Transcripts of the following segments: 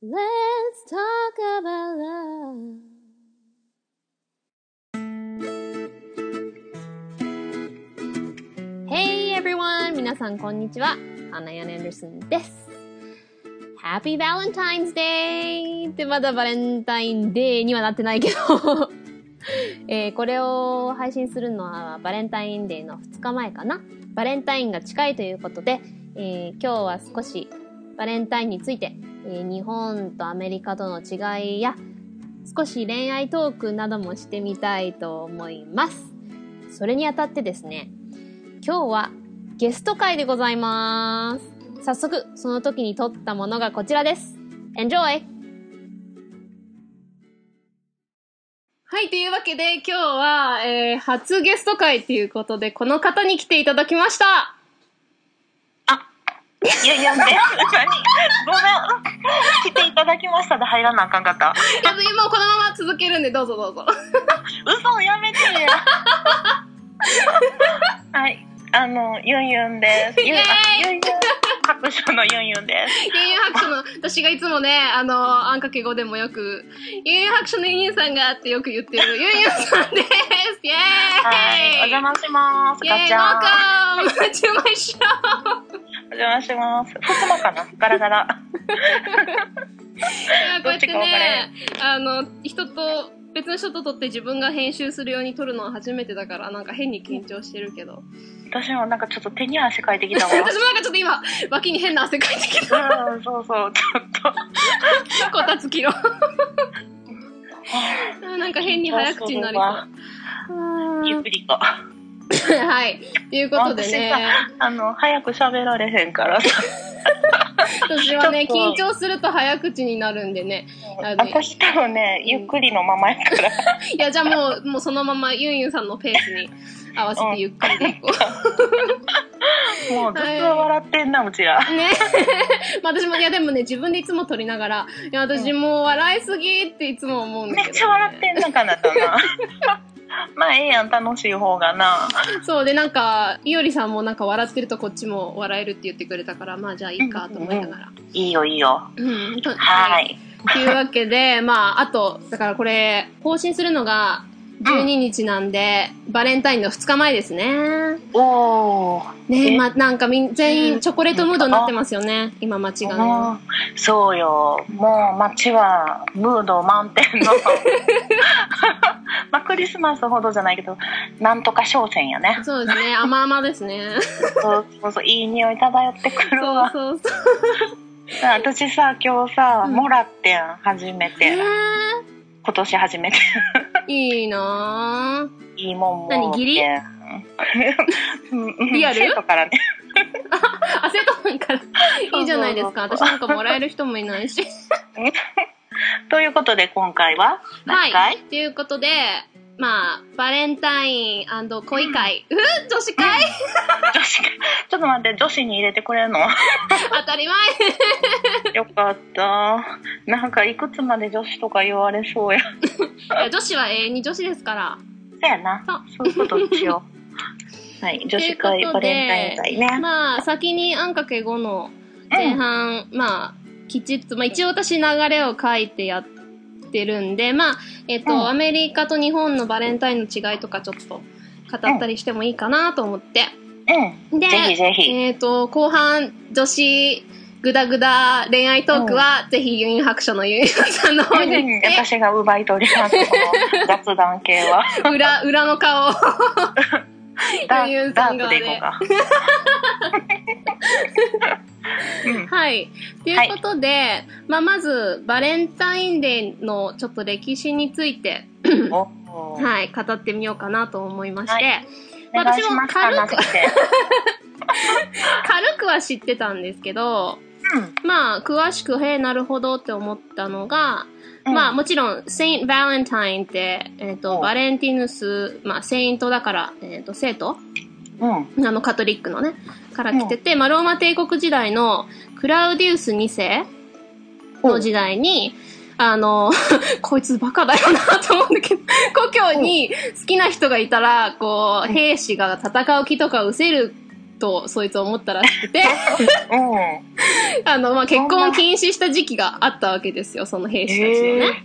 Let's talk about love. Hey everyone! 皆さんこんにちは。アナヤン・アンダーソンです。Happy Valentine's Day! ってまだバレンタインデーにはなってないけど、えーこれを配信するのはバレンタインデーの2日前かな。バレンタインが近いということで、えー今日は少しバレンタインについて、日本とアメリカとの違いや少し恋愛トークなどもしてみたいと思います。それにあたってですね、今日はゲスト会でございます。早速、その時に撮ったものがこちらです。Enjoy! はい、というわけで今日は、えー初ゲスト会ということで、この方に来ていただきました。いやいや、ね、何ごめん。来ていただきましたで入らなあかんかった。いや、もうこのまま続けるんで、どうぞどうぞ。嘘やめてや。はい。あの、ユンユンです。ゆ、イエーイユンユン白書のユンユンです。ユンユン白書の、私がいつもね、あの、あんかけ語でもよく、ユンユン白書のユンユンさんがってよく言ってる、ユンユンさんですイェーイはい。お邪魔します。イェーイ。Welcome to my show! お邪魔します。ふつまかなガラガラ。いやこうやってね、あの、人と、別の人と撮って自分が編集するように撮るのは初めてだから、なんか変に緊張してるけど。私もなんかちょっと手に汗かいてきたわ。私もなんかちょっと今、脇に変な汗かいてきた。うん、そうそう、ちょっと。こたつキロ。なんか変に早口になりそう。ゆっくりと。はい。ということでね、あの、早く喋られへんからさ。私はね、緊張すると早口になるんでね。あの私多分ね、ゆっくりのままやから。いや、じゃあもう、もうそのままユンユンさんのペースに合わせてゆっくりでいこ もうずっと笑ってんな、うちら。う。ね。まあ私も、いやでもね、自分でいつも撮りながら、いや、私もう笑いすぎっていつも思うんだけど、めっちゃ笑ってんな、かなたな。まあ、ええやん、楽しい方がな。そう、で、なんか、いおりさんもなんか笑ってるとこっちも笑えるって言ってくれたから、まあじゃあいいかと思いながら。いいよ、いいよ。うん。はい。というわけで、まあ、あと、だからこれ、更新するのが12日なんで、バレンタインの2日前ですね。おー。ねえ？まあ、なんかみん全うん員チョコレートムードになってますよね、今街がね。うんそうよ。もう街はムード満点の。まあクリスマスほどじゃないけど、なんとか商戦やね。そうですね、甘々ですね。そうそうそう、いい匂い漂ってくるそうわ。そうそう。私さ、今日さ、うんもらってん、初めて。え今年初めて。ー、いいなぁ。いいもんも何義理リアル？生徒からね。あ、生徒さんから。いいじゃないですか。私なんかもらえる人もいないし。ということで今回ははい。何回、ということで、まあ、バレンタイン恋会。うふ女子会？女子かちょっと待って女子に入れてくれるの？当たり前。よかった。なんかいくつまで女子とか言われそうや。いや女子は永遠に女子ですから。そうやな。そう。そういうことにしよう。はい女子会バレンタイン会ね、まあ、先にあんかけ5の前半、まあ、きちっと、まあ一応私流れを書いてやってるんで、まあ、えっ、と、うん。アメリカと日本のバレンタインの違いとかちょっと語ったりしてもいいかなと思って。うん、で、ぜひぜひ、えっ、と、後半、女子、グダグダ恋愛トークは、ぜひユンユン白書のユンユンさんの方に行って、私が奪い取りますこの雑談系は。裏、裏の顔ユンユンーダーさん側でクでいこうか。うんはい。ということで、まあ、まず、バレンタインデーのちょっと歴史について、おはい、語ってみようかなと思いまして、はい。私も軽く 軽くは知ってたんですけど、まあ、詳しく、へえ、なるほどって思ったのが、うん。まあ、もちろん、セイント・バレンタインって、えっ、と、う。んバレンティヌス、まあ、セイントだから、えっ、と、生徒うん。あの、カトリックのね、から来てて、まあ、ローマ帝国時代のクラウディウス2世の時代に、あの、こいつバカだよなと思うんだけど、故郷に好きな人がいたら、こう、兵士が戦う気とか失せると、そいつ思ったらしくて、うん。あの、まあ、結婚を禁止した時期があったわけですよ、その兵士たちのね。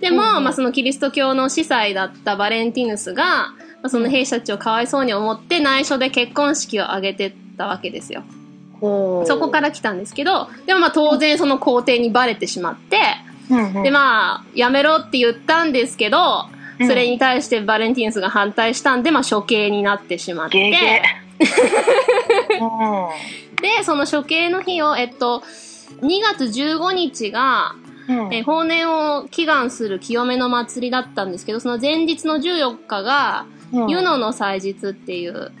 でも、まあ、そのキリスト教の司祭だったバレンティヌスが、まあ、その兵士たちをかわいそうに思って内緒で結婚式を挙げてたわけですよ。そこから来たんですけど、でもまあ当然その皇帝にバレてしまって、うんうんでまあ、やめろって言ったんですけど、うんそれに対してバレンティヌスが反対したんで、まあ処刑になってしまって。で、その処刑の日を、えっと、2月15日が、うん。うんえー法年を祈願する清めの祭りだったんですけど、その前日の14日が、うんユノの祭日っていう、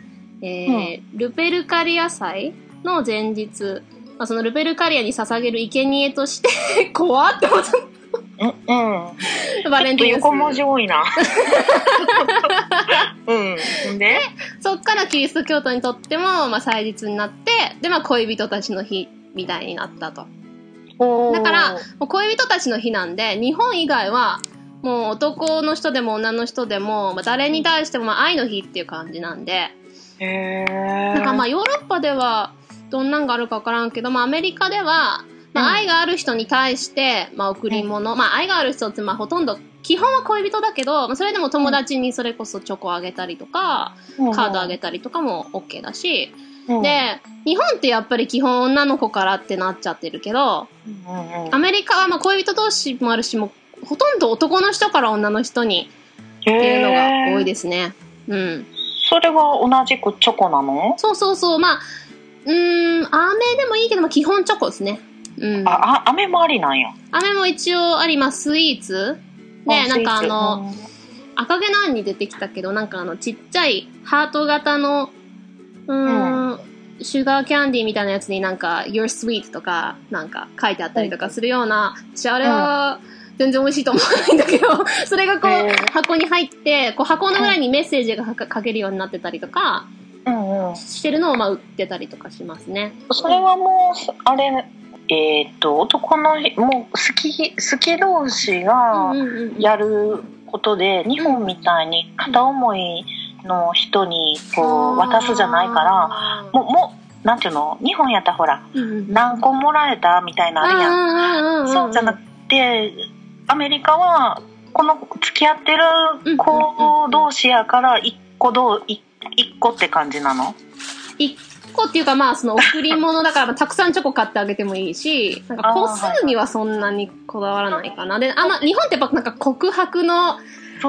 えールペルカリア祭の前日、まあ、そのルペルカリアに捧げる生贄として、怖って思っうん。うん。た。バレンティヌス。横文字多いな。うん。で？そっからキリスト教徒にとっても、まあ、祭日になって、で、まあ、恋人たちの日みたいになったと。だから、恋人たちの日なんで、日本以外は、もう男の人でも女の人でも、まあ、誰に対してもまあ愛の日っていう感じなんで、なんかまあヨーロッパではどんなんがあるかわからんけど、まあアメリカでは、まうん。あ愛がある人に対して、まあ贈り物、まあ愛がある人ってまあほとんど、基本は恋人だけど、まあそれでも友達にそれこそチョコあげたりとか、カードあげたりとかも OK だし、うん、で、日本ってやっぱり基本女の子からってなっちゃってるけど、うんうんうん。アメリカはまあ恋人同士もあるし、もうほとんど男の人から女の人にっていうのが多いですね。うん。それは同じくチョコなの？そうそうそう。まあ、うーん、飴でもいいけど、まあ基本チョコですね。うん。あ、あ、飴もありなんや。飴も一応あります。スイーツで、なんかあの、スイーツ赤毛のアンに出てきたけど、なんかあの、ちっちゃいハート型の、うーん、シュガーキャンディーみたいなやつになんか、You're sweet とか、なんか書いてあったりとかするような、私あれは、全然美味しいと思わないんだけど、それがこへー。う、箱に入って、こう箱の裏にメッセージが書けるようになってたりとか、うんうん。してるのをまあ売ってたりとかしますね。それはもう、あれ、えっ、と、男の、もう好き、好き同士がやることで、日本みたいに片思いの人にこう渡すじゃないから、もう、もう、なんていうの？日本やったらほら、うんうん何個もらえたみたいなあるやん。んそうじゃなくて、アメリカは、この付き合ってる子同士やから、一個どう、一一個って感じなの？一個っていうかまあその贈り物だからたくさんチョコ買ってあげてもいいし、なんか個数にはそんなにこだわらないかな。で、あんま、日本ってやっぱなんか告白の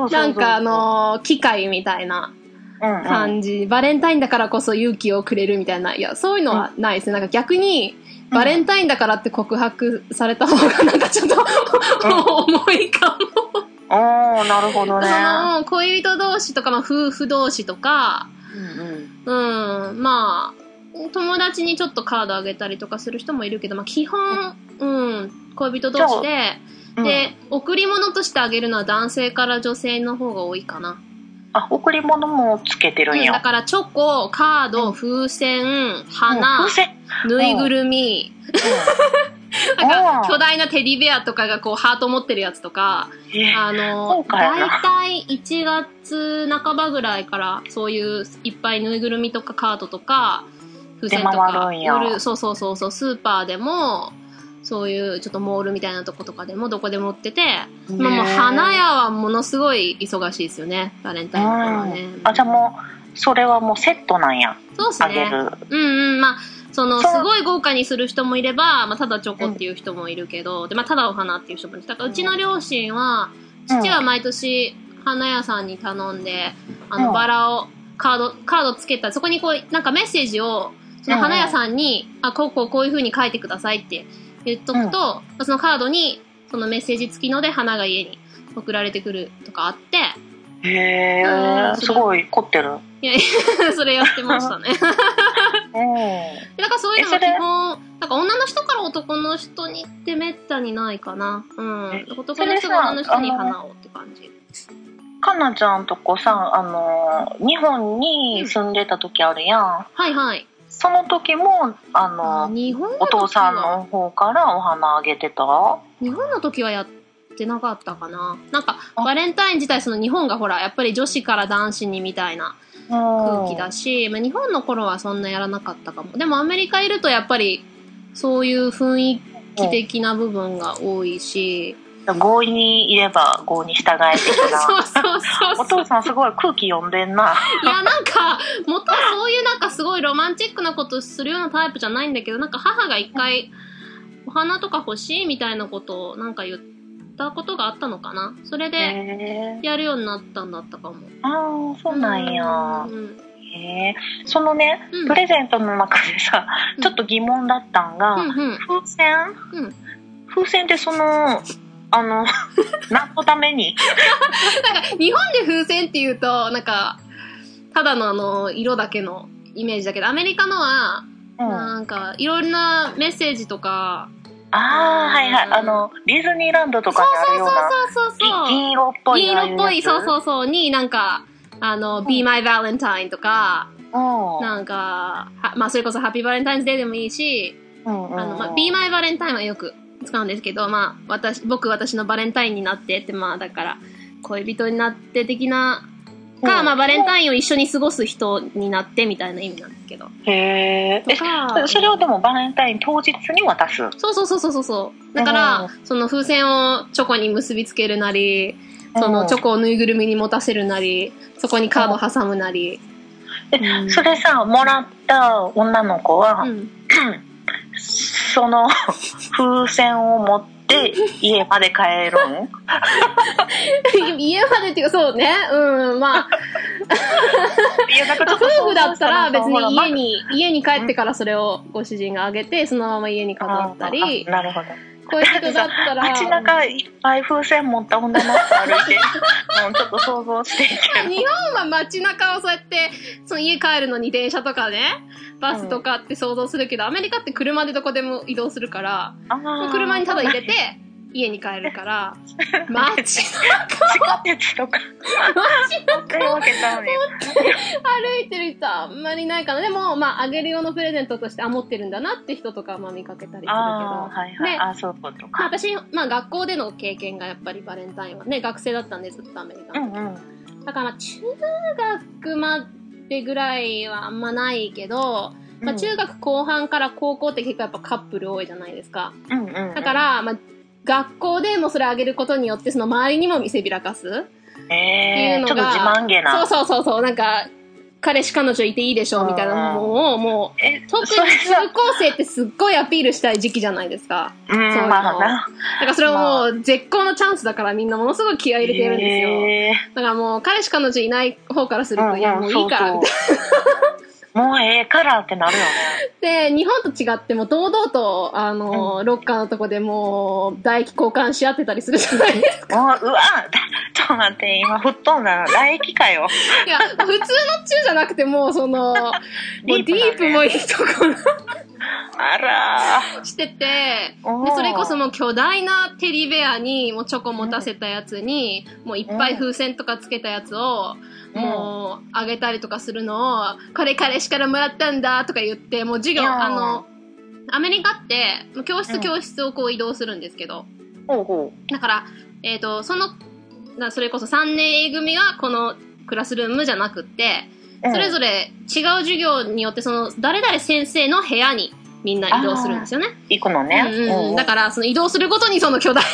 なんかあ、の、機会みたいなうんうん、感じ、バレンタインだからこそ勇気をくれるみたいな、いや、そういうのはないですね。なんか逆に、バレンタインだからって告白された方がなんかちょっと、重いかも。おー、なるほどね。その恋人同士とか、まあ、夫婦同士とか、うんうん。うん、まあ、友達にちょっとカードあげたりとかする人もいるけど、まあ、基本、うん、恋人同士で、うん。で、贈り物としてあげるのは男性から女性の方が多いかな。あ、贈り物もつけてるうんん、や。だからチョコ、カード、風船、うん花ぬいぐるみ、うん。なんかうん。巨大なテディベアとかがこうハート持ってるやつとか、えあの豪、華やなだいたい1月半ばぐらいからそういういっぱいぬいぐるみとかカードとか、風船とか、夜、そうそうそうそう、スーパーでも、そういうちょっとモールみたいなとことかでもどこでも売ってて、まあもう花屋はものすごい忙しいですよね、バレンタインはね。うんあ、じゃあもう、それはもうセットなんや。そうですね。あげる。うんうん、まあ、その、すごい豪華にする人もいれば、まあ、ただチョコっていう人もいるけど、で、まあ、ただお花っていう人もいる。だから、うちの両親は、うん父は毎年、花屋さんに頼んで、あの、うんバラを、カード、カードつけた、そこにこう、なんかメッセージを、その花屋さんに、あ、こうこうこういう風に書いてくださいって言っとくと、そのカードに、そのメッセージ付きので花が家に送られてくるとかあって、へうんえ、すごい凝ってる。いやいや、それやってましたね。うん。で なんかそういうのも基本、なんか女の人から男の人にってめったにないかな。うんえ。男の人が女の人に花をって感じ。かなちゃんとこさ、あの、日本に住んでた時あるやん。はいはい。その時も、あの、日本のお父さんの方からお花あげてた？日本の時はやってなかったかな。なんか、あバレンタイン自体その日本がほら、やっぱり女子から男子にみたいな空気だし、まあ、日本の頃はそんなやらなかったかも。でもアメリカいるとやっぱり、そういう雰囲気的な部分が多いし、合にいれば合に従え的な。そうそうそうお父さんすごい空気読んでんな。いや、なんか、元はそういうなんかすごいロマンチックなことするようなタイプじゃないんだけど、なんか母が一回、お花とか欲しいみたいなことをなんか言ったことがあったのかなそれで、やるようになったんだったかも。ああ、そうなんや。うんへえ。そのね、うんプレゼントの中でさ、ちょっと疑問だったんが、うんうん風船？うん。風船ってその、あの、何のために？なんか、日本で風船って言うと、なんか、ただのあの、色だけのイメージだけど、アメリカのは、うん。あなんか、いろんなメッセージとか、あー、はいはい。あの、ディズニーランドとかにあるような、そうそうそうそう。ぎ銀色っぽい。銀色っぽい、そうう。そうそう、になんか、あの、Be My Valentine とか、うん。なんか、はまあ、それこそ Happy Valentine's Day でもいいし、うんうんあの、まあ、Be My Valentine はよく使うんですけど、まあ、私、僕、私のバレンタインになってって、まあ、だから、恋人になって的な、か、うんまあ、バレンタインを一緒に過ごす人になってみたいな意味なんですけど。へえ。とかえ、それをでもバレンタイン当日に渡す？そうそうそうそうそう。だから、うその風船をチョコに結びつけるなり、そのチョコをぬいぐるみに持たせるなり、そこにカード挟むなり。えうんそれさ、もらった女の子は、うん。その風船を持って 家まで帰るん 家までっていうか、そうね。うん、まあ、夫婦だったら別に家にに、家に帰ってからそれをご主人があげて、そのまま家に飾ったり、なるほど。恋人だったら、街中いっぱい風船持った女の人歩いて、もうちょっと想像して日本は街中をそうやって、その家帰るのに電車とかね、バスとかって想像するけど、アメリカって車でどこでも移動するから、ど。車にただ入れて、家に帰るから、街地下鉄とか。そういうわけちゃうねん歩いてる人はあんまりいないかな。でも、まあ、あげる用のプレゼントとして、あ、持ってるんだなって人とか、まあ見かけたりするけど。はいはい。ねあそういうことまあか。私、まあ学校での経験がやっぱりバレンタインはね、学生だったんでずっとアメリカの。うんうん。だからまあ中学までぐらいはあんまないけど、まあ中学後半から高校って結構やっぱカップル多いじゃないですか。うんうんうん。だか、ら、まあ学校でもそれあげることによってその周りにも見せびらかす？っていうのえー、ちょっとが。自慢げな。そうそうそうそう、なんか、彼氏彼女いていいでしょみたいなものをもう、え、特にそれ中さ、高生ってすっごいアピールしたい時期じゃないですか。うん、そういうのまあな。だからそれをもう絶好のチャンスだからみんなものすごい気合い入れてるんですよ。えだからもう彼氏彼女いない方からすると、うんいやもういいからみたいそうそう もうええからってなるよね。な。で、日本と違っても堂々と、あの、ロッカーのとこでもう唾液交換し合ってたりするじゃないですか。もう、うわ、だちょっと待って、今吹っ飛んだな。唾液かよ。いや、普通のチューじゃなくてもうその、もうディープもいいところあらしてて、ー。で、それこそもう巨大なテディベアに、もうチョコ持たせたやつに、もういっぱい風船とかつけたやつを、うんもう、あげたりとかするのを、これ彼氏からもらったんだとか言って、もう授業、あの、アメリカって、教うん。室教室をこう移動するんですけど、だから、えっ、と、その、なそれこそ3年 A 組はこのクラスルームじゃなくって、う。それぞれ違う授業によって、その、誰々先生の部屋にみんな移動するんですよね。行くのね。うんだら、から、その移動するごとにその巨大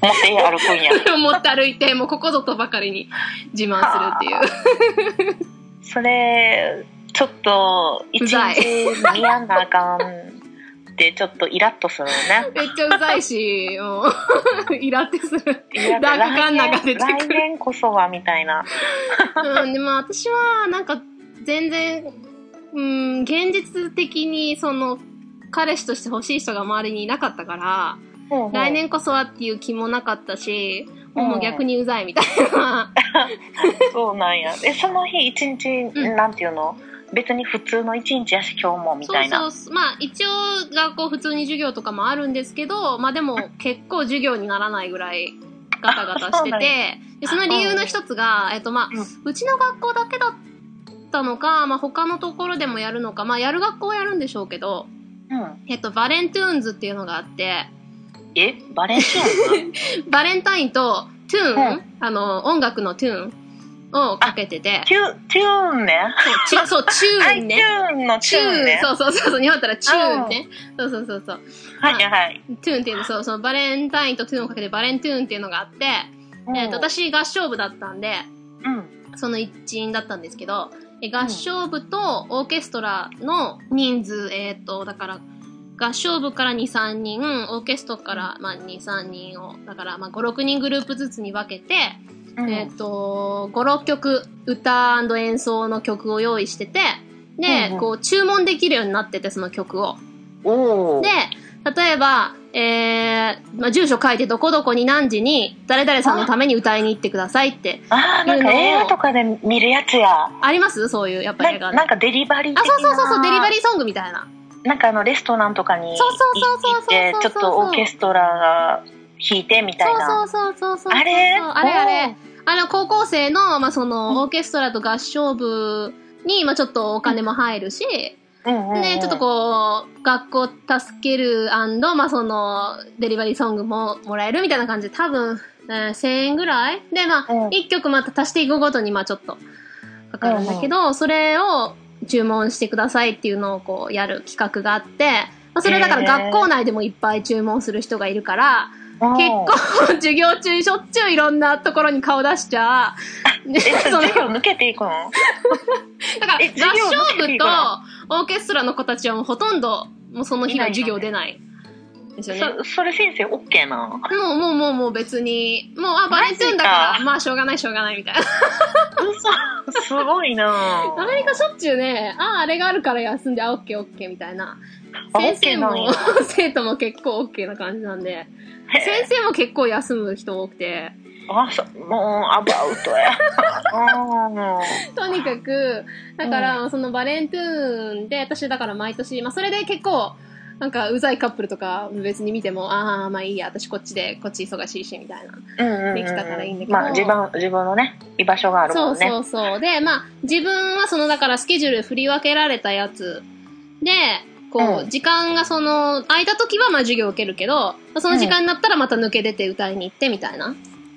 持って歩くんや。持って歩いて、もうここぞとばかりに自慢するっていう。それ、ちょっと、一日見やんなあかんって、ちょっとイラッとするね。めっちゃうざいし、もう、イラってする。ダークカンナが出てくる来年こそは、みたいな。うん、でも私は、なんか、全然、うん、現実的に、その、彼氏として欲しい人が周りにいなかったから、ほうほう来年こそはっていう気もなかったし、もう逆にうざいみたいな。そうなんや。え、その日一日、うんなんていうの？別に普通の一日やし、今日も、みたいな。そうそう。まあ一応学校普通に授業とかもあるんですけど、まあでも結構授業にならないぐらいガタガタしてて、でその理由の一つが、えっとまあ、ううちの学校だけだったのか、まあ他のところでもやるのか、まあやる学校はやるんでしょうけど、うん。えっと Valentunes っていうのがあって、え？バレンシウムバレンタインと tune、うんあの音楽の tune をかけてて、チュチューンね。そう、チそう、チューンね。はい、チューンのチチューン、ね。そうそうそうそう、日本だったらチューンね。そうそうそうそう。はいはい。 tune っていうの、そう、そのバレンタインと tune をかけて Valentune っていうのがあって、えっと、私合唱部だったんで、うん。その一員だったんですけど、え合唱部とオーケストラの人数、えっ、と、だから、合唱部から2、3人、オーケストラから、まあ、2、3人を、だから、まあ、5、6人グループずつに分けて、うん。えっ、と、5、6曲、歌演奏の曲を用意してて、で、うんうん。こう、注文できるようになってて、その曲を。で、例えば、えー、まあ、住所書いてどこどこに何時に誰々さんのために歌いに行ってくださいって。あーなんか映画とかで見るやつや。あります？そういう、やっぱ映画で。ななんかデリバリーあ。そうそうそうそう、デリバリーソングみたいな。なんかあのレストランとかに行そうそうそうそうそうって、ちょっとオーケストラが弾いてみたいな。そうそうそうそう。あれ？あれあれ。あの、高校生の、まあ、その、オーケストラと合唱部に、まあ、ちょっとお金も入るし、うん、で、ちょっとこう、学校助けるまあ、その、デリバリーソングももらえるみたいな感じ。で、多分、えー1000円ぐらい？で、まあ、うん。1曲また足していくごとに、まあ、ちょっと、かかるんだけど、それを注文してくださいっていうのをこう、やる企画があって、まあ、それだから学校内でもいっぱい注文する人がいるから、うん。結構、授業中しょっちゅういろんなところに顔出しちゃう。で、え、その、授業抜けていくの？だから、合唱部とオーケストラの子たちはもうほとんど、もうその日は授業出ない。ですよね。そそれ先生 OK なもう、もう、もう、もう別に、もう、あ、バレントゥーンだか、らまあ、しょうがない、しょうがない、みたいな。嘘すごいな。アメリカしょっちゅうね、あ、あれがあるから休んで、あ、オッケー、オッケー、みたいな。あ先生 OK もや、生徒も結構オッケーな感じなんで、へ先生も結構休む人多くて、あそもうアバウトや。うんとにかく、だから、そのバレントゥーンで、私だから毎年、まあそれで結構、なんか、うざいカップルとか別に見ても、ああ、まあいいや、私こっちで、こっち忙しいし、みたいな。うんうんうんできたからいいんだけど。まあ自分自分のね居場所があるそうもんね。そうそう。で、まあ、自分はその、だからスケジュール振り分けられたやつ。で、こう、うん。時間がその、空いた時はまあ授業受けるけど、その時間になったらまた抜け出て歌いに行ってみたいな。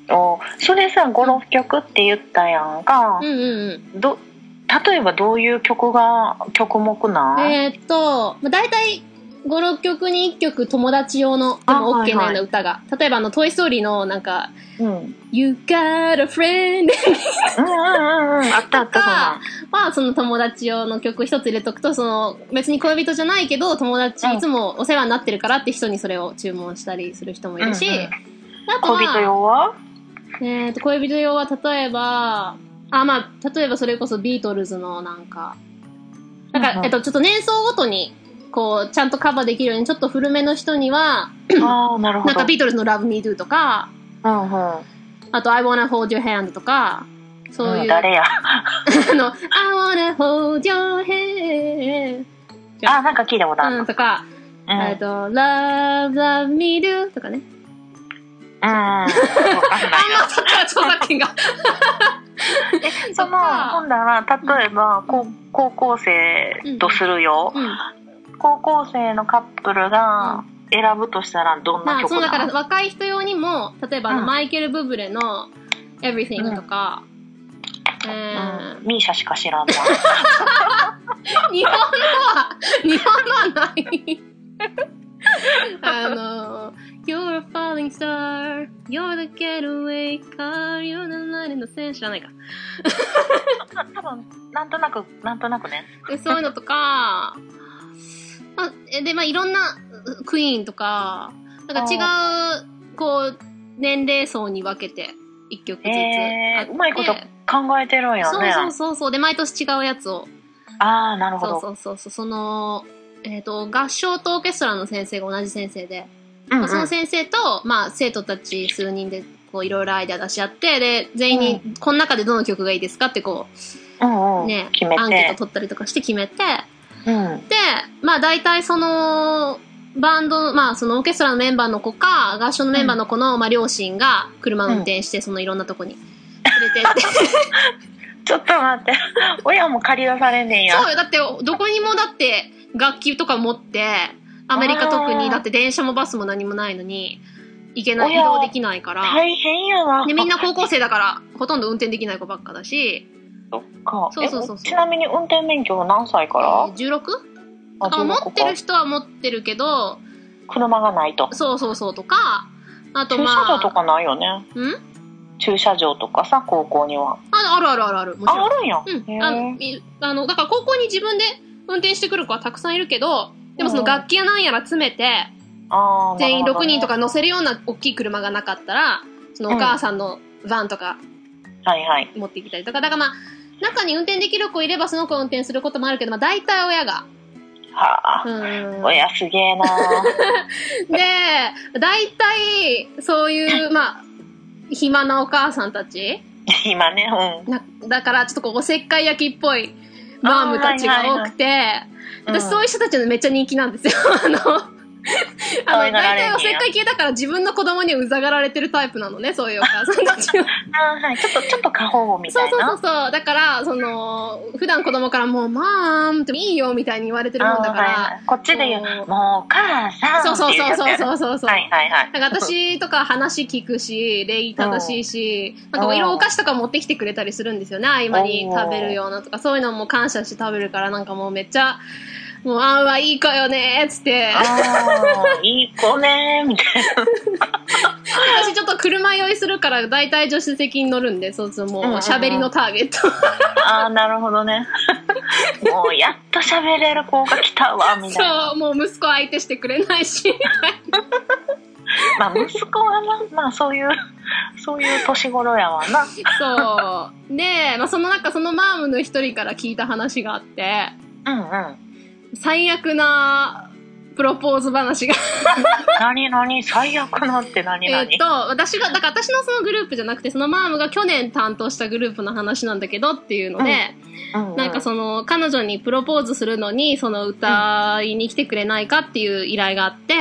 おそれさ56曲って言ったやんか。うん、うんど例えばどういう曲が曲目う。なん？ん、えーっと、まあ、大体、5、6曲に1曲友達用の、であも OK なようはいはない歌が。例えばあの、トイストーリーのなんか、うん、You got a friend うんうんうんうん。あったあったそんな。んは、その友達用の曲一つ入れとくと、その、別に恋人じゃないけど、友達うん。いつもお世話になってるからって人にそれを注文したりする人もいるし、うんうん。あとは、恋人用は？えーと、恋人用は例えば、あ、まあ、例えばそれこそビートルズのなんか、なんか、えっと、ちょっと年層ごとに、こう、ちゃんとカバーできるように、ちょっと古めの人には、ああなるほど。なんかビートルズの Love Me Do とか、うんうん。あと I Wanna Hold Your Hand とか、そういう、うん誰や？あの、I Wanna Hold Your Hand あなんか聞いたことある。うん、とか、えっと、Love, Love Me Do とかね。あんまから著作権が。えそのほんだら例えば、こう高校生とするよ、うん。高校生のカップルが選ぶとしたらどんなまあ、そ曲なの、のだから若い人用にも、例えばマイケル・ブブレの Everything とか、えーうん、ミーシャしか知らんな 日本のは、日本のはない。あの、You're a falling star, you're the getaway car, you're the light in the sand 知らないか。多分なんとなくなんとなくねでそういうのとか、まあ、えで、まあ、いろんな、うクイーンとか、なんか違う、こう、年齢層に分けて、一曲ずつあって。えー、うまいこと考えてるんやそうねそうそうそう。で、毎年違うやつを。ああなるほどそうそうそう。その、えっ、と、合唱とオーケストラの先生が同じ先生で、うんうん。まあ、その先生と、まあ、生徒たち数人で、こう、いろいろアイデア出し合って、で、全員に、この中でどの曲がいいですかって、こう、うんうん。ね、アンケート取ったりとかして決めて、うん。で、まあ大体その、バンド、まあそのオーケストラのメンバーの子か、合唱のメンバーの子の、まあ両親が車運転して、そのいろんなとこに。連れてって。ちょっと待って。親も借り出されんねんや。そうよ、だってどこにもだって楽器とか持って、アメリカ特に、だって電車もバスも何もないのに、行けない、移動できないから。大変やな。で、みんな高校生だから、ほとんど運転できない子ばっかだし、そっか。そうそうそうちなみに運転免許は何歳から、16? ああ持16ってる人は持ってるけど、車がないと。そうそうそうとか、あと駐まあ、車場とかないよね。ん？駐車場とかさ、高校には。ああるあるあるある、もちあ、ろん。あるんや。うん。あの、だから高校に自分で運転してくる子はたくさんいるけど、でもその楽器やなんやら詰めて、全員6人と。か乗せるような大きい車がなかったら、そのお母さんのバンとかはいはい。持ってきたりとか、だからまあ、中に運転できる子いればその子を運転することもあるけど、まあ大体親が。はあ。うん。親すげえな で、大体、そういう、まあ、暇なお母さんたち今ね、うん。なだから、ちょっとこう、おせっかい焼きっぽいマームたちが多くて、私そういう人たちのめっちゃ人気なんですよ。あの、あの、大体おせっかい系だから自分の子供にうざがられてるタイプなのね、そういうお母さんたちは。あーはい。ちょっと、ちょっと過保護みそうたいな。そうそうそう。だから、その、普段子供からもう、マームっていいよみたいに言われてるもんだから、はいはいこっちで言うそう、もう、お母さんそうそうそうそうう。そうそうそう。はいはいはい。なんか私とか話聞くし、礼儀正しいし、なんか色お菓子とか持ってきてくれたりするんですよね、合間に食べるようなとか、そういうのも感謝して食べるから、なんかもうめっちゃ、もう、あんはいい子よねーっつって、ああ、いい子ねー、みたい私ちょっと車酔いするから、大体助手席に乗るんで、そうそう、もう喋りのターゲット。な。ああ、なるほどね。もう、やっと喋れる子が来たわ、みたいな。そう、もう息子相手してくれないし、まあ、息子はな、まあ、そういう、そういう年頃やわな。そう。で、まあその中、そのマームの一人から聞いた話があって、うんうん。最悪なプロポーズ話が何何？最悪なって何何？えっと、私が、だから私のそのグループじゃなくて、そのマームが去年担当したグループの話なんだけどっていうので、うんうんなんかその、彼女にプロポーズするのに、その歌いに来てくれないかっていう依頼があって、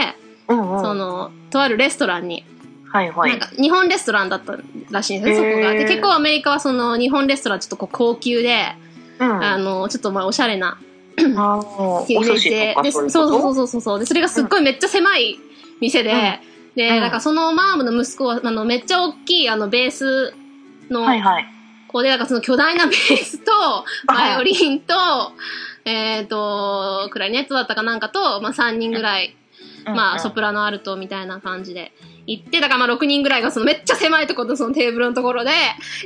うんうん。その、とあるレストランに、はいはい。なんか日本レストランだったらしいんですよ、そこが。で、結構アメリカはその日本レストランちょっとこう高級で、うん。あの、ちょっとまあおしゃれなあって で、そういうそうそうそうそう。で、それがすっごいめっちゃ狭い店で、で、うん。なんかそのマームの息子は、あの、めっちゃ大きい、あの、ベースの、はいはい。こうで、なんかその巨大なベースと、バイオリンと、えっ、と、クラリネットだったかなんかと、まあ3人ぐらい、まあソプラノアルトみたいな感じで行って、だからまあ6人ぐらいがそのめっちゃ狭いところとそのテーブルのところで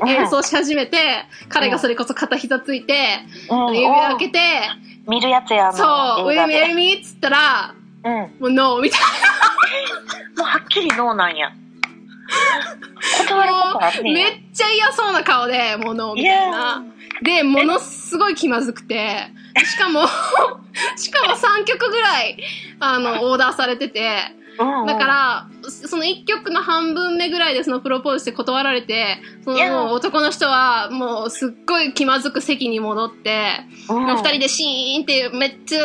演奏し始めて、彼がそれこそ片膝ついて、うん。指開けて、見るやつやそう、ウ映画でェイメルミーっつったら、うん。ももうノーみたいうはっきりノーなんや。断ることあ。めっちゃ嫌そうな顔で、もうノーみたいな。で、ものすごい気まずくて、しかも、しかも3曲ぐらい、あの、オーダーされてて、うんうん。だから、その1曲の半分目ぐらいでそのプロポーズして断られて、その男の人はもうすっごい気まずく席に戻って、うん。二人でシーンってめっちゃ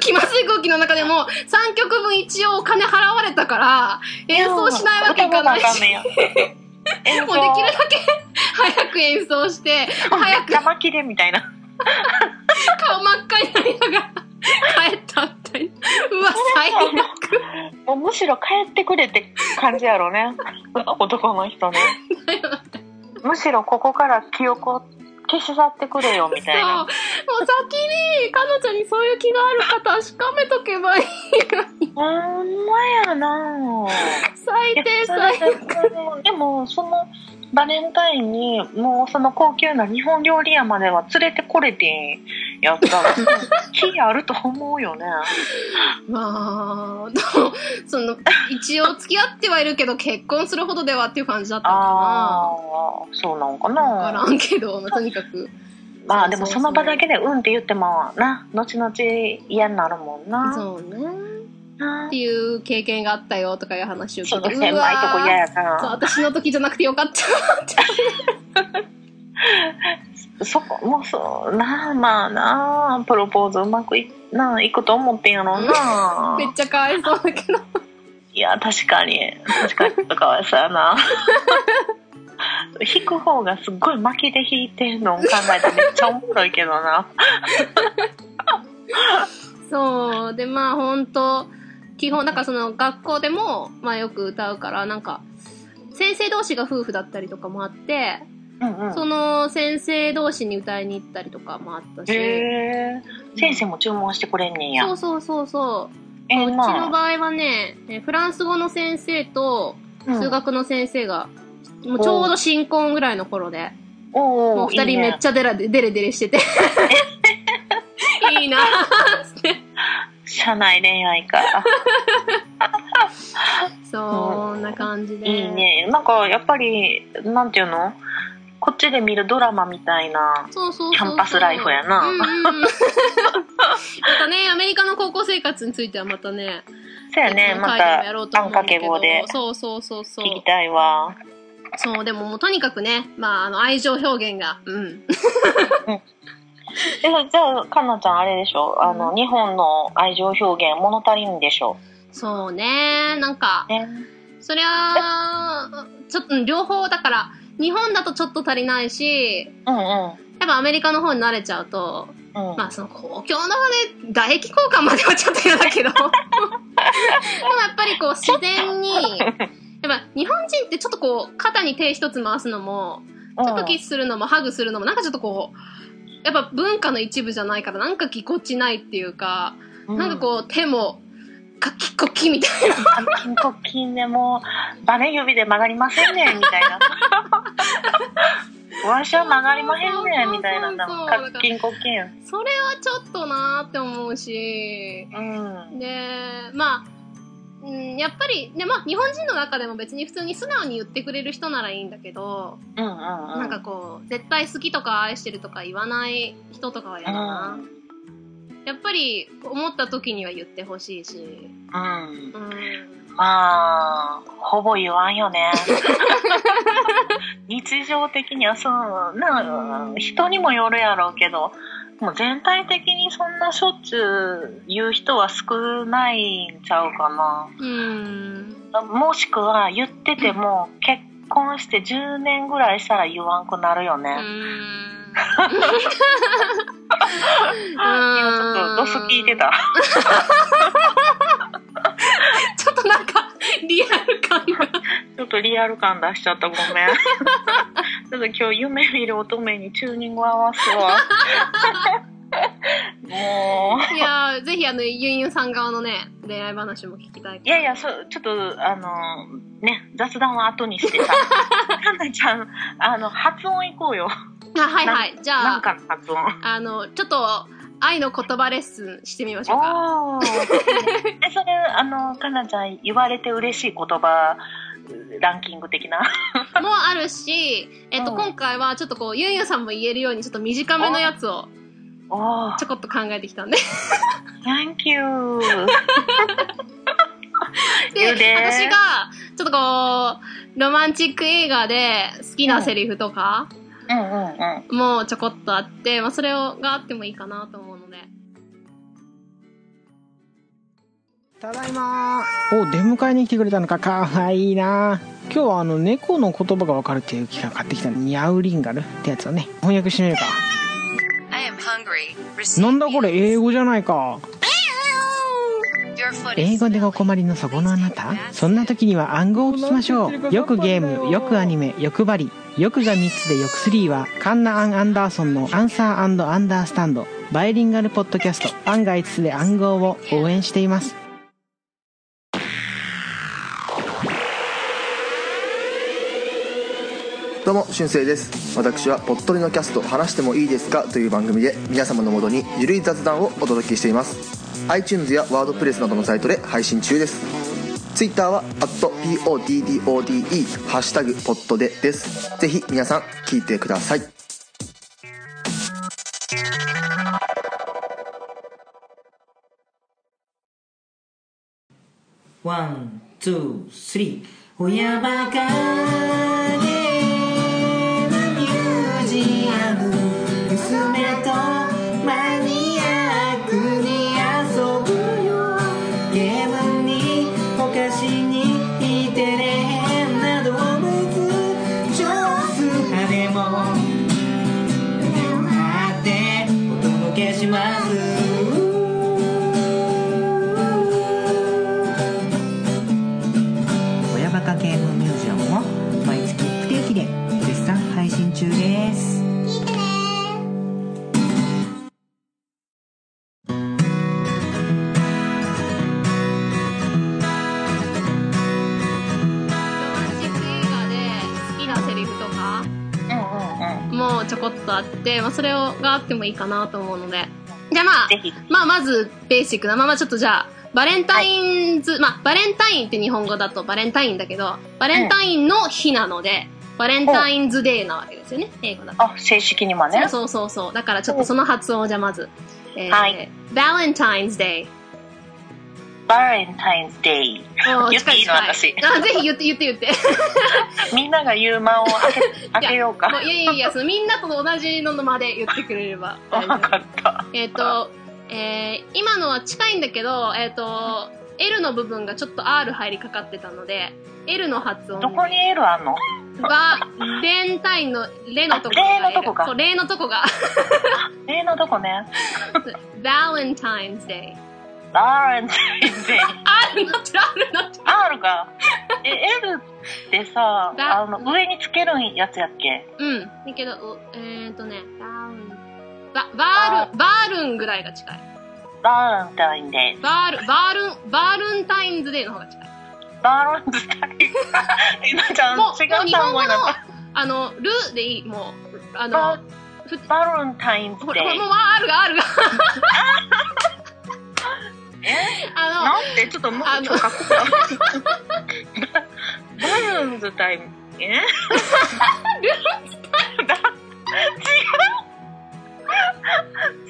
気まずい空気の中でも3曲分一応お金払われたから演奏しないわけいかないし、もうできるだけ早く演奏して、早く。邪魔切れみたいな。顔真っ赤になりながら帰ったみたいな。うわ、最悪。もうむしろ帰ってくれって感じやろね。男の人ね。むしろここから記憶を消し去ってくれよみたいそう。もな。う先に彼女にそういう気があるか確かめとけばいいのに。ほんまやな最低最悪。でもそのバレンタインにもうその高級な日本料理屋までは連れてこれてやったら気あると思うよね まあ、でもその、一応付き合ってはいるけど結婚するほどではっていう感じだったのかああそうなのかな。わかならんけど、まあ、とにかく。まあでもその場だけでうんって言ってもな後々嫌になるもんなそうね。なっていう経験があったよとかいう話を聞いて。その狭いとこ嫌やそう、な私の時じゃなくてよかったって。そこもそうなあまあなあプロポーズうまくいなあいくと思ってんやろうな めっちゃかわいそうだけど。いや確かに確かにかわいそうやな 弾く方がすっごい巻きで弾いてんのを考えてめっちゃおもろいけどなそう。で、まあ本当基本、なんかその学校でも、まあよく歌うから、なんか、先生同士が夫婦だったりとかもあって、うんうん。その先生同士に歌いに行ったりとかもあったし。先生も注文してくれんねんや。そうそうそうそう。えうちのまあ、場合はね、えフランス語の先生とうん数学の先生が、もうちょうど新婚ぐらいの頃で、おお、もう二人めっちゃデラデレデレしてて。いいなぁって。社内恋愛か。そんな感じで。いい。ね。なんか、やっぱり、なんていうの？こっちで見るドラマみたいな。キャンパスライフやなうん。またね、アメリカの高校生活についてはまたね、そうやね、またけでそうそうそうそう。聞きたいわ。そう、でももうとにかくね、まあ、あの、愛情表現が、うん。え、じゃあ、かなちゃんあれでしょ？あの、日本の愛情表現物足りんでしょ？そうね、なんか、ね。そりゃあ、ちょっと両方だから、日本だとちょっと足りないし、うんうん。やっぱアメリカの方に慣れちゃうと、うん、まあその公共の場で唾液交換まではちょっと嫌だけど、でもやっぱりこう自然に、やっぱ日本人ってちょっとこう肩に手一つ回すのも、ちょっとキスするのもハグするのもなんかちょっとこう、やっぱ文化の一部じゃないからなんかぎこちないっていうか、うん、なんかこう手もカキッコキみたいな。う、金コ金でも、バネ指で曲がりませんね、みたいな。わしは曲がりまへんねん、みたいな。そうそうそうなんか金コ金。それはちょっとなーって思うし、うん。で、まあ、うん、やっぱり、で、まあ、日本人の中でも別に普通に素直に言ってくれる人ならいいんだけど、うんうんうん。なんかこう、絶対好きとか愛してるとか言わない人とかは嫌だな。やっぱり、思った時には言ってほしいし、うん。うん。うん。まあ、ほぼ言わんよね。日常的にはそう、な、人にもよるやろうけど、もう全体的にそんなしょっちゅう言う人は少ないんちゃうかな。うん。もしくは言ってても結婚して10年ぐらいしたら言わんくなるようね。ん。今ちょっとドス聞いてた。リアル感が。ちょっとリアル感出しちゃったごめん。ちょっと今日夢見る乙女にチューニング合わすわ。もう。いやー、ぜひあの、ユンユンさん側のね、恋愛話も聞きたい。いやいや、そう、ちょっと、あの、ね、雑談は後にしてさ、かなちゃん、あの、発音いこうよ。あ、はいはい。じゃあ、なんかの発音。あの、ちょっと、愛の言葉レッスンしてみましょうか。え、それ、あの、かなちゃん、言われて嬉しい言葉、ランキング的な？もあるし、えっと、うん今回はちょっとこう、ユンユンさんも言えるように、ちょっと短めのやつをちょこっと考えてきたんで。Thank you. で私が、ちょっとこう、ロマンチック映画で好きなセリフとかうんうんうん。もちょこっとあって、まあ、それをがあってもいいかなと思うので。ただいまお出迎えに来てくれたのか。かわいいな。今日はあの猫の言葉がわかるっていう機械を買ってきたニャウリンガルってやつをね。翻訳してみるか。なんだこれ？英語じゃないか英語でお困りのそこのあなた？そんな時には暗号を聞きましょう。よくゲームよくアニメ欲張りよくが3つでよく3はカンナ・アン・アンダーソンのアンサーアンダースタンド。バイリンガルポッドキャスト案外5つで暗号を応援しています。どうも、しゅんせいです。私は、ぽっとりのキャスト、話してもいいですか？という番組で、皆様のもとにゆるい雑談をお届けしています。iTunes やワードプレスなどのサイトで配信中です。Twitter は、@poddode、ハッシュタグ、ポットでです。ぜひ、皆さん、聞いてください。ワン、ツー、スリー。親バカとあって、まあ、それをがあってもいいかなと思うので。じゃあまあまあまずベーシックなままちょっとじゃあ、バレンタインズ、まあバレンタインって日本語だとバレンタインだけど、バレンタインの日なので、バレンタインズデーなわけですよね、英語だと。あ正式にはねそうそうそう。だからちょっとその発音をじゃあまず。えーはい。Valentine's Day。バレンタインズデイ言っていいの？近い近い。あ、ぜひ言って言って言って。みんなが言う間を開け 開けようか。いやいやいや、そのみんなと同じのまで言ってくれれば。分か夫。った。えっ、と、えー今のは近いんだけど、えっ、と、L の部分がちょっと R 入りかかってたので、L の発音。どこに L あんの？が、レンタインのレのとこ。があレのとこか。そう、レのとこが、A のとこね。バレンタインズデイ R なってる、R なってる。R がえ L ってさだあの上につけるやつやっけ？うん。だけど、うえっ、とね、バールン、ババールン、バールンぐらいが近い。バレンタインデイバール、バールン、バールンタインズデーの方が近い。バレンタイン今ちゃん違もう、単語になった、あの、ルでいい、もう、あバの、ふバレンタインズほら、デイもう、あるがあるが。え？あなんてちょっともうちょっとかっこよバレンタインえ？違う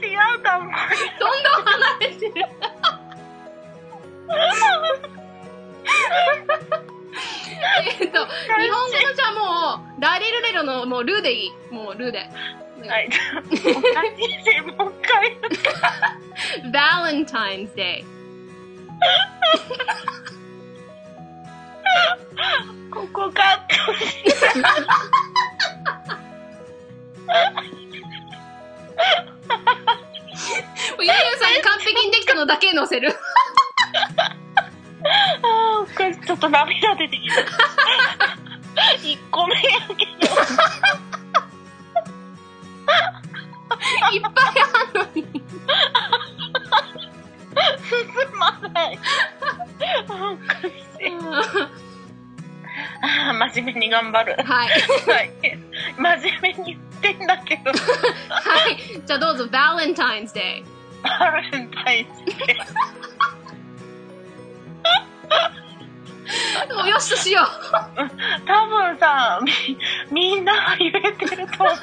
違う単語の、どんどん離れてる。えっと、日本語のじゃあもう、ラレルレロのもうルでいい。もうルで。はい もう一回もう一回 Valentine's Day。ゆうゆうさん完璧にできたのだけ載せる。あーこれちょっと涙出てきた一個目やけどいっぱいあるのに。進 まないおかしいあー真面目に頑張るはい。はい真面目に言ってんだけどはい。じゃあどうぞ、Valentine's Day。バレンタインズデーもうよしとしよう。多分さみみんなが言えてると思う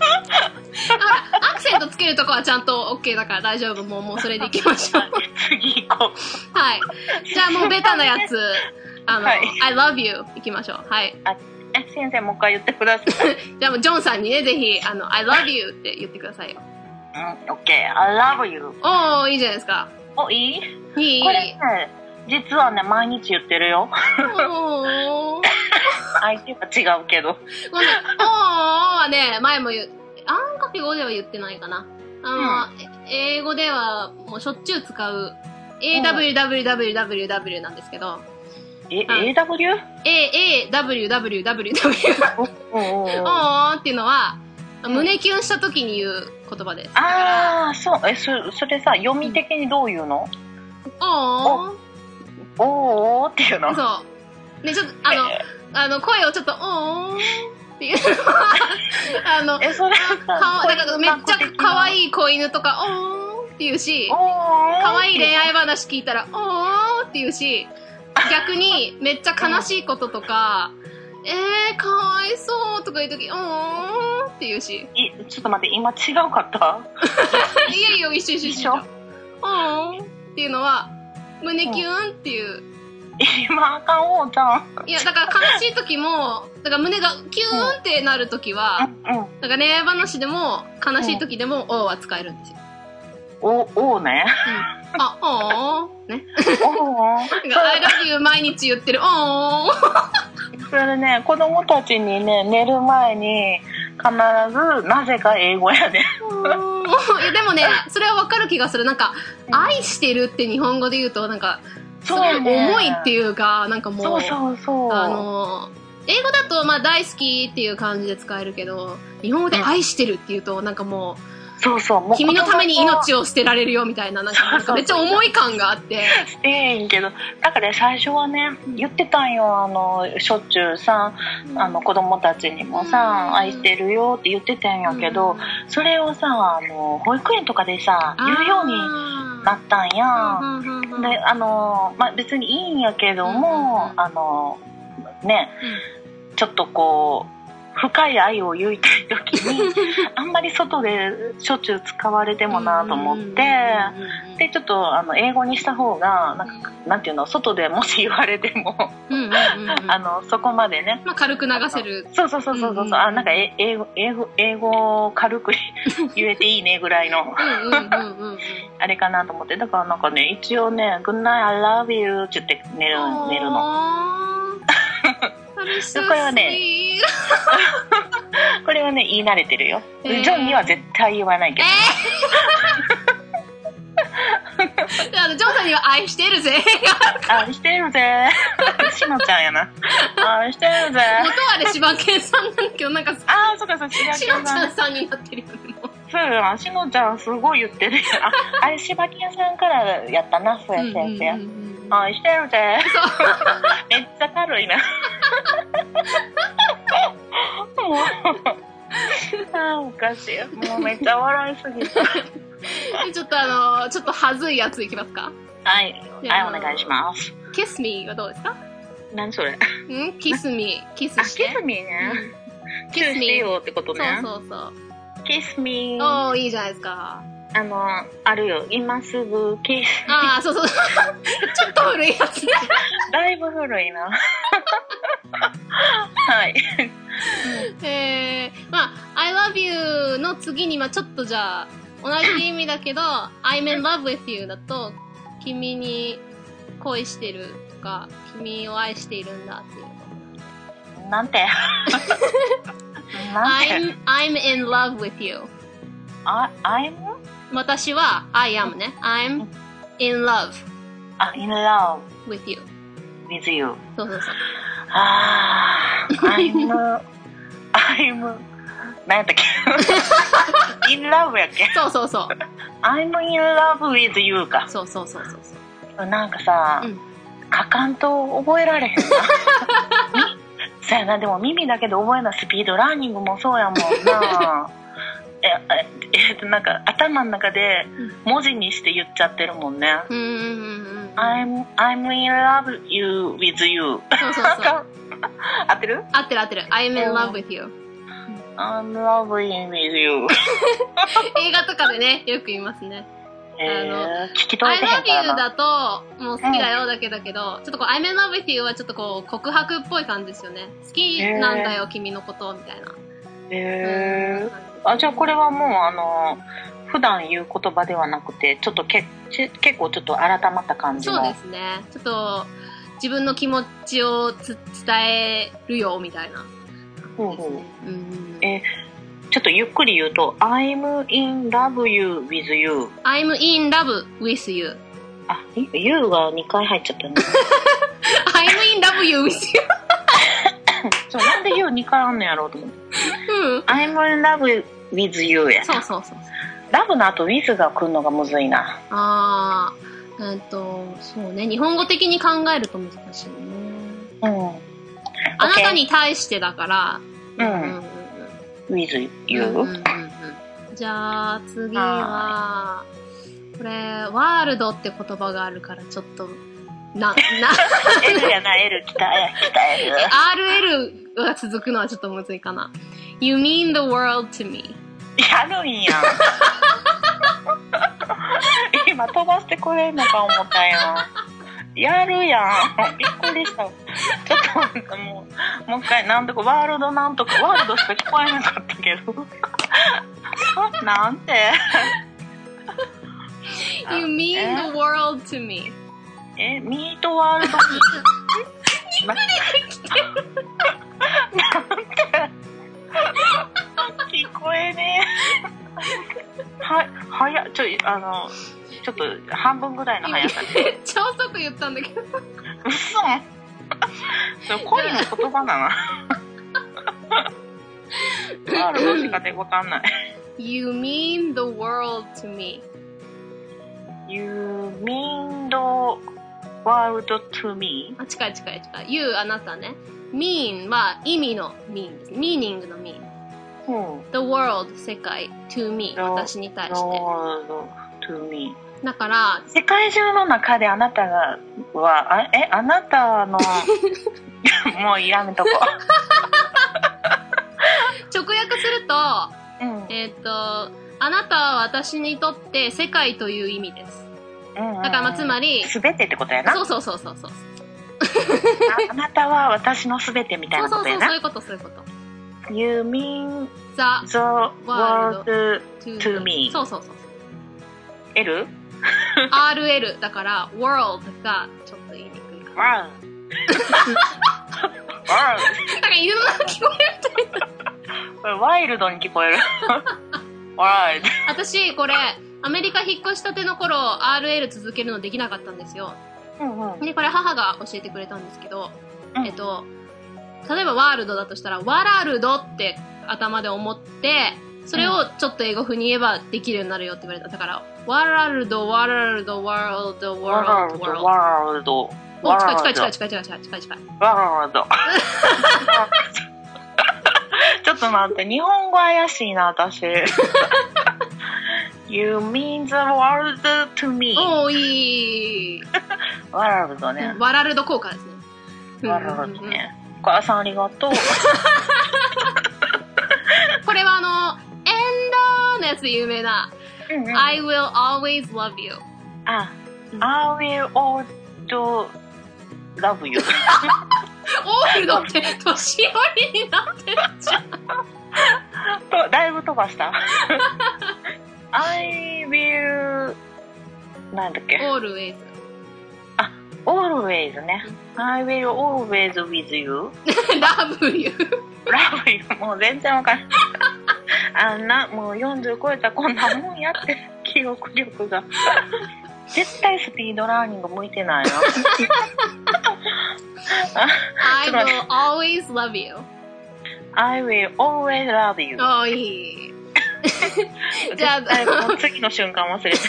あアクセントつけるとこはちゃんと OK だから大丈夫。もう、もうそれでいきましょう。次行こうはい。じゃあもうベタなやつ。あの、はい I love you いきましょう。はい。え先生もう一回言ってください じゃあもうジョンさんにね、ぜひ、あの、I love you って言ってくださいよ。うん、オッケー。I love you. おー、いいじゃないですか。お、いい？いい？これね、実はね、毎日言ってるよ。おー。相手は違うけど。ごめん、おーはね、前も言う、あんかけ語では言ってないかな。あの、え英語ではもうしょっちゅう使う、awwww なんですけど、え、はい AW? awwww おおおおーっていうのは、胸キュンした時に言う言葉です。ああ、そう。え、そそれさ、読み的にどう言うの？おーおーおーっていうの。そう。で、ちょっと、あの、あの、声をちょっと、おーっていうのは、あの、え、それかからめっちゃ可愛い子犬とか、おーって言うし、可可愛い恋愛話聞いたら、おーって言うし、逆にめっちゃ悲しいこととか、えー、かわいそうとか言うとき、おーって言うし、いちょっと待って、今違うかった？いやいや、一緒一緒一緒。一緒。おーっていうのは、胸キュンっていう。今あかんおうちゃん。いや、だから悲しい時も、だから胸がキューンってなる時は、うんうん。だから恋愛話でも、悲しい時でも、おーは使えるんですよ。お、おうね。うん。あ、おーね。おう I love you 毎日言ってる、おーそれでね、子供たちにね、寝る前に、必ず、なぜか英語やで。いやでもね、それはわかる気がする。なんか、愛してるって日本語で言うと、なんか、すごいそうやね重いっていうか、なんかもう、そうそうそう。あの、英語だと、まあ、大好きっていう感じで使えるけど、日本語で愛してるっていうと、なんかもそうそう。もう、う君のために命をを捨てられるよみたいな、なんかめっちゃ重い感があって、えんけど、だから最初はね、言ってたんよ、あの、しょっちゅうさ、あの、子供たちにもうん。さ、愛してるよって言ってたんやけど、それをさ、あの、保育園とかでさ、言うようになったんや。で、で、あの、まあ、別にいいんやけども、うんあの、ね、ちょっとこう、深い愛を言いたい時に、あんまり外でしょっちゅう使われてもなと思って、で、ちょっとあの英語にした方が、なんか、なんていうの、外でもし言われても、あの、そこまでね、まあ、軽く流せる。そうそうそうそうそう、あ、なんかえ英語、英語、英語を軽く言えていいねぐらいの。あれかなと思って、だからなんかね、一応ね、Good night, I love you って言って寝る、寝るの。の。それはね これはね、言い慣れてるよ。へージョンには絶対言わないけど。で あの、ジョンさんには愛してるぜ。愛してるぜ。しのちゃんやな。愛してるぜ。元はね、柴犬さんなんだけど、なんか、あー、そうかそう、しばしきやさん。のちゃんさんになってるよね。そうやな、しのちゃんすごい言ってるやん。あ、あれしばきやさんからやったな、そうやそうやそうんうんうん愛してるぜ。そう。めっちゃ軽いな。もう。あおかしい。もうめっちゃ笑いすぎた。ちょっとあの、ちょっとはずいやついきますかはい、はい、お願いします。?kiss me はどうですか何それん ?kiss me。キスあ、して。キスミーね。キ kiss スして me。よってことね。そうそうそう。キスミー。おー、いいじゃないですか。あの、あるよ。今すぐキス。ああ、そうそう。ちょっと古いやつね。だいぶ古いな。はい。えー、まあ、I love you の次に、まあちょっとじゃあ、同じ意味だけど、I'm in love with you だと、君に恋してるとか、君を愛しているんだっていう。なんて？I'm, I'm in love with you. あ、I'm? 私は、I am ね。I'm in love あ、in love with you. with you. そうそうそう。あー、I'm, I'm, 何やったっけ ?in love やっけそうそうそう。?I'm in love with you か。そうそうそうそうそう。なんかさ、うん書かんと覚えられへんな。みそうやな、でも耳だけで覚えなスピードランニングもそうやもんな。え、え、と、なんか頭の中で文字にして言っちゃってるもんね。うん。I'm, I'm in love you with you. そうそうそう。合ってる？合ってる合ってる。I'm in love with you. ?I'm loving with you. 映画とかでね、よく言いますね。えー、聞き取 I れてへん love you な。だと、もう好きだよだけだけど、ちょっとこう、I'm in love with you はちょっとこう、告白っぽい感じですよね。好きなんだよ、君のこと、みたいな。へーあ、じゃあこれはもうあの、普段言う言葉ではなくて、ちょっとけち結構ちょっと改まった感じの。そうですね。ちょっと、自分の気持ちをつ伝えるよ、みたいな。ほうほう。うん。えちょっとゆっくり言うと、I'm in love you with you. I'm in love with you. あ、い you が2回入っちゃったね。I'm in love you with you. そう、なんで you2 回あんのやろうと思って。うん。I'm in love with you や。そうそうそう。ラブの後 with が来るのがむずいな。あー、えっと、そうね。日本語的に考えると難しいね。うん。あなたに対してだから。ううんん。with you? うんうんうんうんじゃあ次は、これ、ワールドって言葉があるからちょっと、な、な、L やな、L 来た、来た L。RL が続くのはちょっとむずいかな。You mean the world to me. やるんやん。今飛ばしてくれんのか思ったやん。やるやん。びっくりした。ちょっとなんかもう、もう一回なんとかワールドなんとか、ワールドしか聞こえなかったけど。あなんて。You mean the world to me. え、ミートワールドに。なんて。聞こえねえ。は、はや、ちょ、あの、ちちょっと半分ぐらいの速さで。めっちゃ遅く言ったんだけど。嘘それ恋の言葉だな。ワールドしか出こかんない。You mean the world to me. You mean the world to me? あ、近い近い近い。You あなたね。mean は意味の mean です。meaning の mean。うん。the world 世界 to me 私に対 The して。world to me. だから、世界中の中であなたが、は、あえ、あなたの、もうやめとこ 直訳すると、う。うん。えっ、と、あなたは私にとって世界という意味です。うんだからまあつまりすべてってことやな。そうそうそうそうそう。ああなたは私のすべてみたいそうそうそう、なことやなそうい。うことそういうこと。You mean the the world to, to me そうそうそう。L? RL だから、world がちょっと言いにくいから。world. なんか犬の鳴き声みたいな。これワイルドに聞こえる。world. 私、これ、アメリカ引っ越したての頃、RL 続けるのできなかったんですよ。うんうん。で、これ母が教えてくれたんですけど、うんえっと、例えばワールドだとしたら、ワラルドって頭で思って、それをちょっと英語風に言えばできるようになるよって言われた。だから、ワラルド、ワラルド、ワールド、ワールド、ワールド。ワールド。お、近い近い近い近い近い近い近い近い。ワールド。ちょっと待って、日本語怪しいな、私。You mean the world to me. おー、いい。ワールドね。ワラルド効果ですね。ワールドね。お母さんありがとう。これはあの、エンドのやつで有名な、うんうん I will always love you. あ、I will all do love you. オールドって年寄りになってるじゃん。とだいぶ飛ばした。I will なんだっけ always. always ね。I will always with you. love you. love you. もう全然わかんない。あんな、もう40超えたこんなもんやって、記憶力が。絶対スピードラーニング向いてないな。I will always love you. I will always love you. おーいい。じゃあ次の瞬間忘れてじ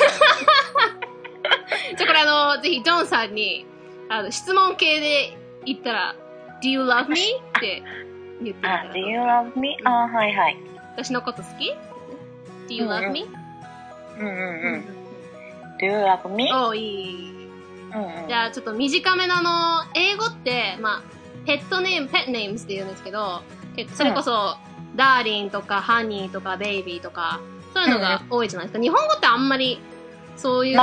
ゃあこれあの、ぜひジョンさんに、あの、質問系で言ったら、Do you love me? って言ってみたらあ、Do you love me? あ、はいはい。私のこと好き ?Do you love me? うんうんうん。Do you love me? おーいい。うんうんじゃあちょっと短めのあの、英語って、まあ、ペットネーム、ペットネームって言うんですけど、それこそ、ダーリンとか、ハニーとか、ベイビーとか、そういうのが多いじゃないですか。日本語ってあんまり、そういう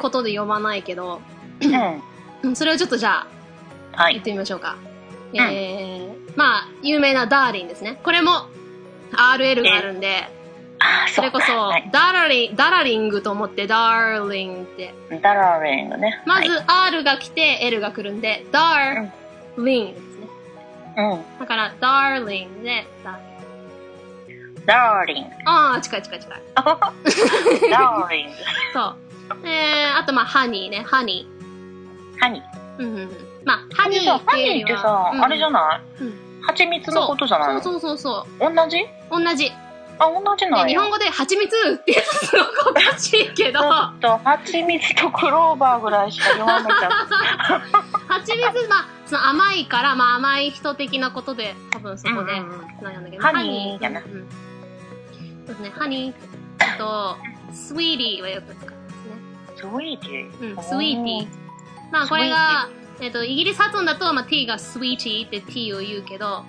ことで呼ばないけど、うん。うんそれをちょっとじゃあ、はい。言ってみましょうか。えー、まあ、有名なダーリンですね。これも、RL があるんで、あ、それこそはい、ダラリン、ダラリングと思って、ダーリンって。ダラリングね。まずはい R が来て L が来るんで、ダーリングですね。うん。だから、ダーリングで、ダーリング。ダーリング。ああ、近い近い近い。ダーリング。そう。えー、あとまあ、ハニーね、ハニハニー。ー。うんうんうん。まあ、ハニーハっていうよりニーってさは、、あれじゃない？うん蜂蜜のことじゃないの？そうそうそうそ同じ？う。同じ。あ、同じな日本語で蜂蜜って言うとすごくおかしいけど、ちょっと、蜂蜜とクローバーぐらいしか言わなきゃ。蜂蜜、まあ、その甘いから、まあ甘い人的なことで、多分そこで、うんだけど、ハニーやなうんうんそうですね、ハニー、あと、スウィーティーはよく使いますね。スイーティー？うん、スウィーティー。まあこれが、えっと、イギリス発音だと、まあ、t がスウィーティーって t を言うけど、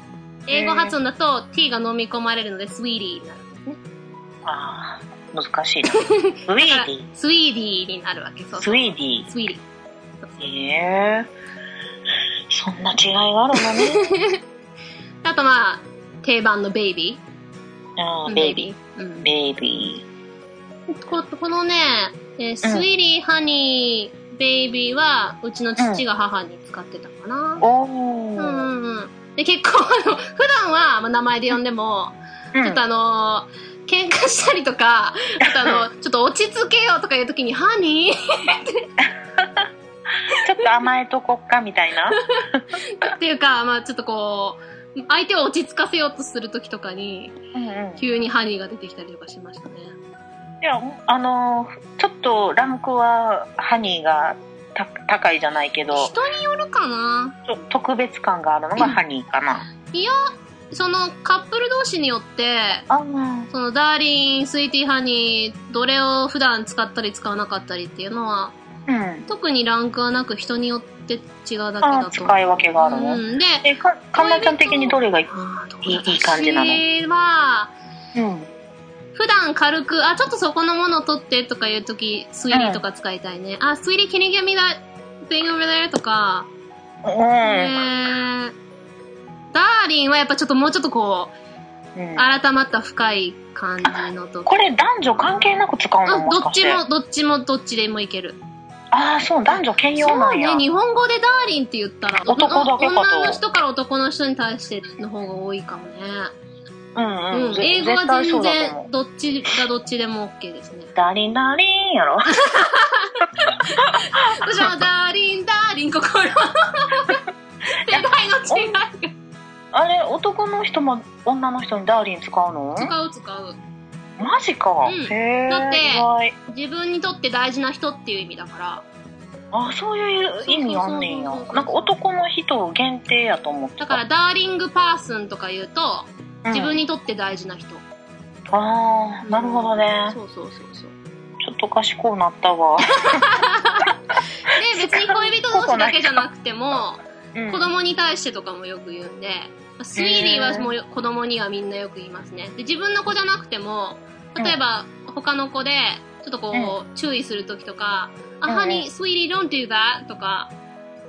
英語発音だと t が飲み込まれるので、スウィーティーになるんですね。ああ、難しいな。スイーテだからィー。スウィーディーになるわけ、そうスそう。イーティー。スウィーディー。ええそんな違いがあるのね。あとまあ、定番のベイビー。あーベイビー。うんー。ベイビここのね、えースイーティー、ハニー、ベイビーは、うちの父が母に使ってたかなうんー。うんうん。で、結構、あの、普段は、まあ、名前で呼んでも、ちょっとあのー、喧嘩したりとか、あとあの、ちょっと落ち着けようとかいう時に、ハニー ちょっと甘えとこっかみたいな。っていうか、まあちょっとこう、相手を落ち着かせようとする時とかに、うんうん。急にハニーが出てきたりとかしましたね。いや、あのーちょっとランクはハニーがた高いじゃないけど、人によるかな？特別感があるのがハニーかな。いや、そのカップル同士によって、あそのダーリン、スイーティーハニー、どれを普段使ったり使わなかったりっていうのは、うん。特にランクはなく人によって違うだけだあと。使い分けがあるの、うん、で、え、か、かんなちゃん的にどれがいいいい感じなの？私は、うん。普段軽く、あ、ちょっとそこのものを取ってとかいうとき、 sweetie とか使いたいね。あ、 sweetie can you give me that thing over there? とか、うん。えー、ダーリンはやっぱちょっともうちょっとこう、うん改まった深い感じのとこれ男女関係なく使うの？かどっちも、どっちもどっちでもいける。ああ、そう、男女兼用そうなんや。ね、日本語でダーリンって言ったら、男だけかと女の人から男の人に対しての方が多いかもね。うんう、うん英語は全然、どっちがどっちでも OK ですね。ダリンダリンやろ。私はダーリン、ダーリン、心。世代の違いが。あれ、男の人も女の人にダーリン使うの？使う使う。マジか。うんへえ。だって自分にとって大事な人っていう意味だから。あ、そういう意味あんねんや。なんか男の人限定やと思ってた。だから、ダーリングパーソンとか言うと、うん自分にとって大事な人。ああ、なるほどね。そうそうそうそう。ちょっと賢くなったわ。で、別に恋人同士だけじゃなくても、うん子供に対してとかもよく言うんで、スイーリーはもう子供にはみんなよく言いますね。で、自分の子じゃなくても、例えば他の子で、ちょっとこう、注意するときとか、あ、うんハニー、スイーリー don't do that とか、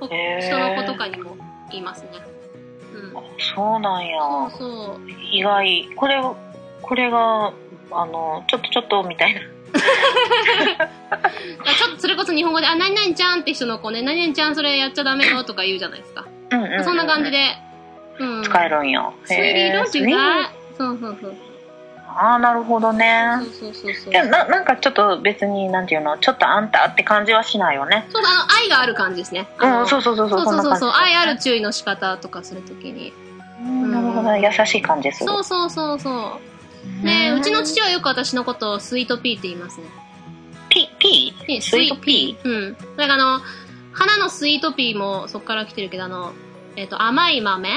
人の子とかにも言いますね。うん。そうなんや。そうそう。意外。これ、これが、あの、ちょっとちょっとみたいな。ちょっとそれこそ日本語で、あ、何々ちゃんって人の子ね、何々ちゃんそれやっちゃダメよとか言うじゃないですか。うんうんうんそんな感じ。で、うん。使えるんや。スイーリー don't へ do ー that そうそうそう。ああ、なるほどね。そうそうそう。でななんかちょっと別に、なんていうの、ちょっとあんたって感じはしないよね？そうだ、あの、愛がある感じですね。うん、そうそうそうそう、そうそうそう愛ある注意の仕方とかするときに。うんなるほどね、優しい感じする。そうそうそうそう。で、うちの父はよく私のことを sweet pea って言いますね。ピ、ピ？ね sweet pea うん。だからあの、花のスイートピーもそこから来てるけど、あの、えっ、と、甘い豆？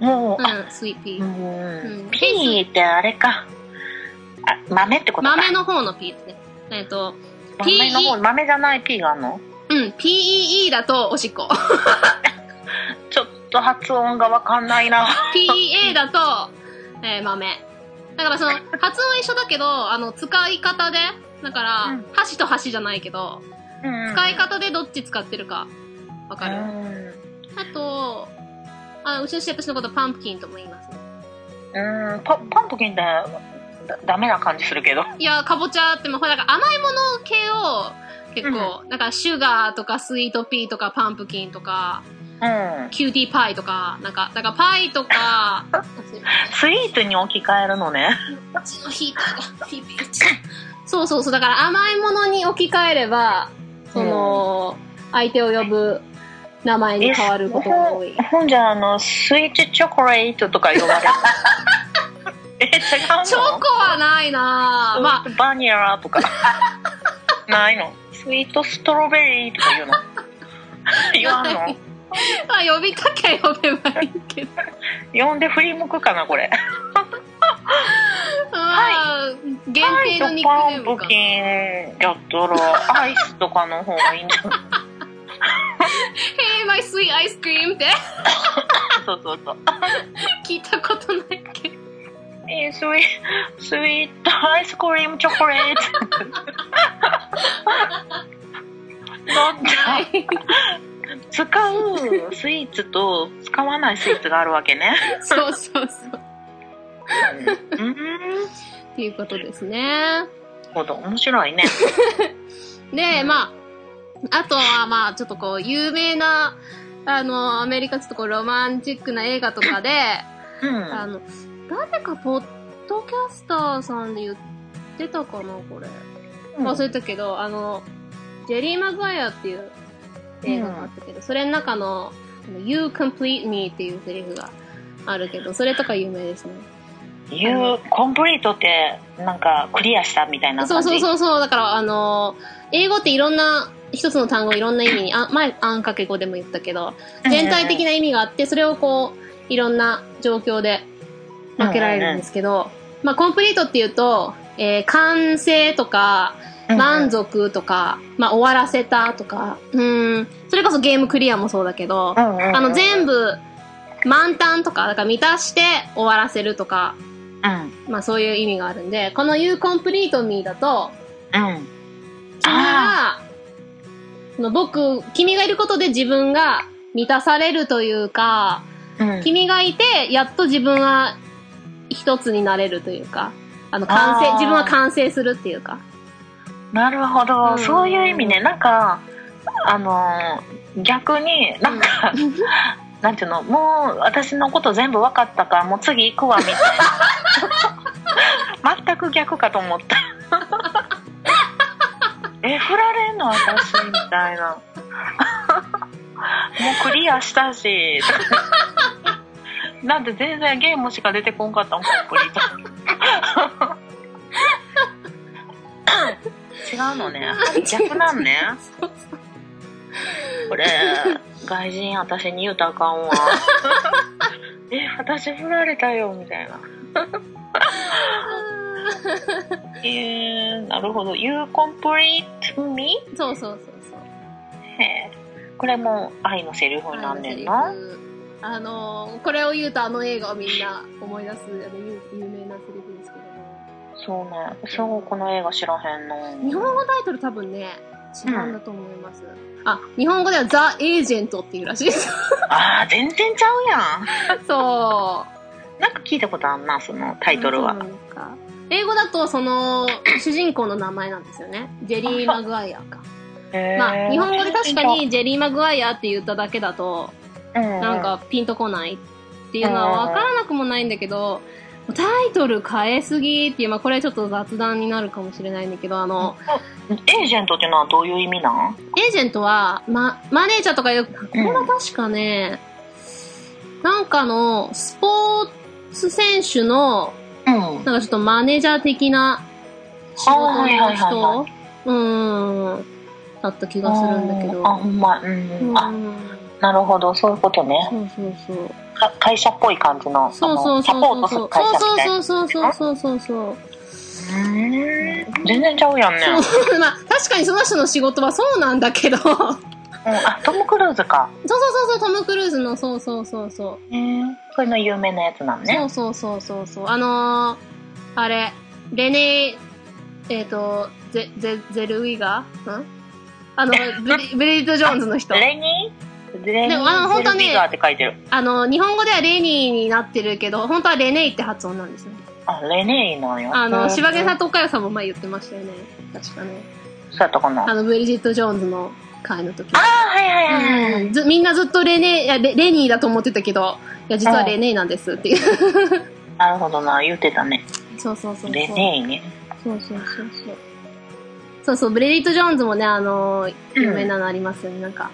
ーもう、あ、うん、スイートピうー。ん、ピーってあれか。あ、豆ってことか。豆の方のピーですね。えっ、と、豆の方、豆じゃないピーがあるの？うん、PEE だとおしっこ。ちょっと発音がわかんないな。PEA だと、えー豆。だからその、発音一緒だけど、あの、使い方で、だから、うん箸と箸じゃないけど、使い方でどっち使ってるか、わかる、うんあと、あうちの父私のことパンプキンとも言いますね。うん、パパンプキンだダメな感じするけど。いや、かぼちゃって、まあ、ほら、なんか甘いもの系を、結構、だからシュガーとかスイートピーとかパンプキンとか、うん。 cutie pie とか、なんか、だからパイとか、スイートに置き換えるのね。そうそうそう、だから甘いものに置き換えれば、その、相手を呼ぶ名前に変わることが多い。ほんほんじゃあの、スイートチョコレートとか呼ばれる。え、違うの？チョコはないなぁ。まあ、バニラとか。ないの？スイートストロベリーとか言うの？言わんの？まあ、呼びたきゃ呼べばいいけど。呼んで振り向くかな、これ。ま あ、限定のニックパネームかンプキ。ンやったら、アイスとかの方がいいんじゃない Hey, my sweet ice cream ってそうそうそう。聞いたことない。えースイースイートアイスクリームチョコレート。使うスイーツと使わないスイーツがあるわけね。そうそうそう。うん。っていうことですね。ほど、面白いね。で、まあ、あとはまあ、ちょっとこう、有名な、あの、アメリカちょっとこう、ロマンチックな映画とかで、うん。あの、誰か撮っドキャスターさんで言ってたかな、これ。忘れたけど、あの、ジェリー・マグワイアっていう映画があったけど、それの中の、You Complete Me っていうセリフがあるけど、それとか有名ですね。You コンプリートってなんかクリアしたみたいなそう感じ？そうそうそう。だから、あの、英語っていろんな、一つの単語いろんな意味に、あ、前、あんかけ語でも言ったけど、全体的な意味があって、それをこう、いろんな状況で分けられるんですけど、まあ、コンプリートっていうと、えー完成とか、満足とか、まあ、終わらせたとか、うん、それこそゲームクリアもそうだけど、あの、全部、満タンとか、だから満たして終わらせるとか、うん。まあそういう意味があるんで、この You Complete Me だと、うん。君が、その僕、君がいることで自分が満たされるというか、うん。君がいて、やっと自分は一つになれるというか、あの、完成、自分は完成するっていうか。なるほど、うん。そういう意味ね。なんかあのー逆になんか、なんていうの？もう私のこと全部分かったからもう次行くわみたいな。全く逆かと思った。え振られんの私？みたいな。もうクリアしたしなんで全然ゲームしか出てこんかったもん？コンプリート 違うのね。逆なんねこれ外人私に言うたらあかんわ。え私振られたよみたいな。えー、なるほど。You complete me? そうそうそうそう。へえこれも愛のセリフになんねんなあのセリフあの、これを言うとあの映画をみんな思い出す、あの、有有名なセリフですけども。そうねそうこの映画知らへんの日本語タイトル多分ね、違うんだと思います。あ、日本語ではザ・エージェントっていうらしいです。ああ全然ちゃうやんそう。なんか聞いたことあんなそのタイトルは英語だとその主人公の名前なんですよね。ジェリー・マグワイアか。まあ、日本語で確かにジェリー・マグワイアって言っただけだと、ななんかピンとこないっていうのは分からなくもないんだけど、タイトル変えすぎっていう、まあこれはちょっと雑談になるかもしれないんだけど、あの、エージェントっていうのはどういう意味なん？エージェントは、ま、マネージャーとかよく、これは確かね、なんかの、スポーツ選手の、うん。なんかちょっとマネージャー的な仕事の人はうーん、だった気がするんだけど。あほんま。うん、うん。あなるほど。そういうことね。そうそうそう。か会社っぽい感じのそうそうあのサポートする会社みたいなそうそうそうそうそうそう。そう。全然ちゃうやんね。そう。まあ、確かにその人の仕事はそうなんだけど。そうそううん、あトム・クルーズか。そうそう、トム・クルーズの、そうそうそうそう。うんこれの有名なやつなんね。そうそうそうそうそう。あのー、あれ、レネー、えっ、と、ゼ、ゼ、ゼルウィガー？ん？あの、ブリ、ブリット・ジョーンズの人。レニー？レニでもあのー・本当ねゼルビガーって書いてるあの、日本語ではレニーになってるけど、本当はレネイって発音なんですよね。あレネーなんやあの、うん柴毛佐藤佳代さんも前言ってましたよね。確かね。そうやったかなああの、ブリジット・ジョーンズの回の時。あはいはいはいはい、うんずみんなずっとレネいやレレニーだと思ってたけど、いや、実はレネーなんですっていう。なるほどな言ってたねそうそうそうそう。レネーねそうそうそうそう。そうそう、ブレディット・ジョーンズもね、あのー、有名なのありますよね。なんか、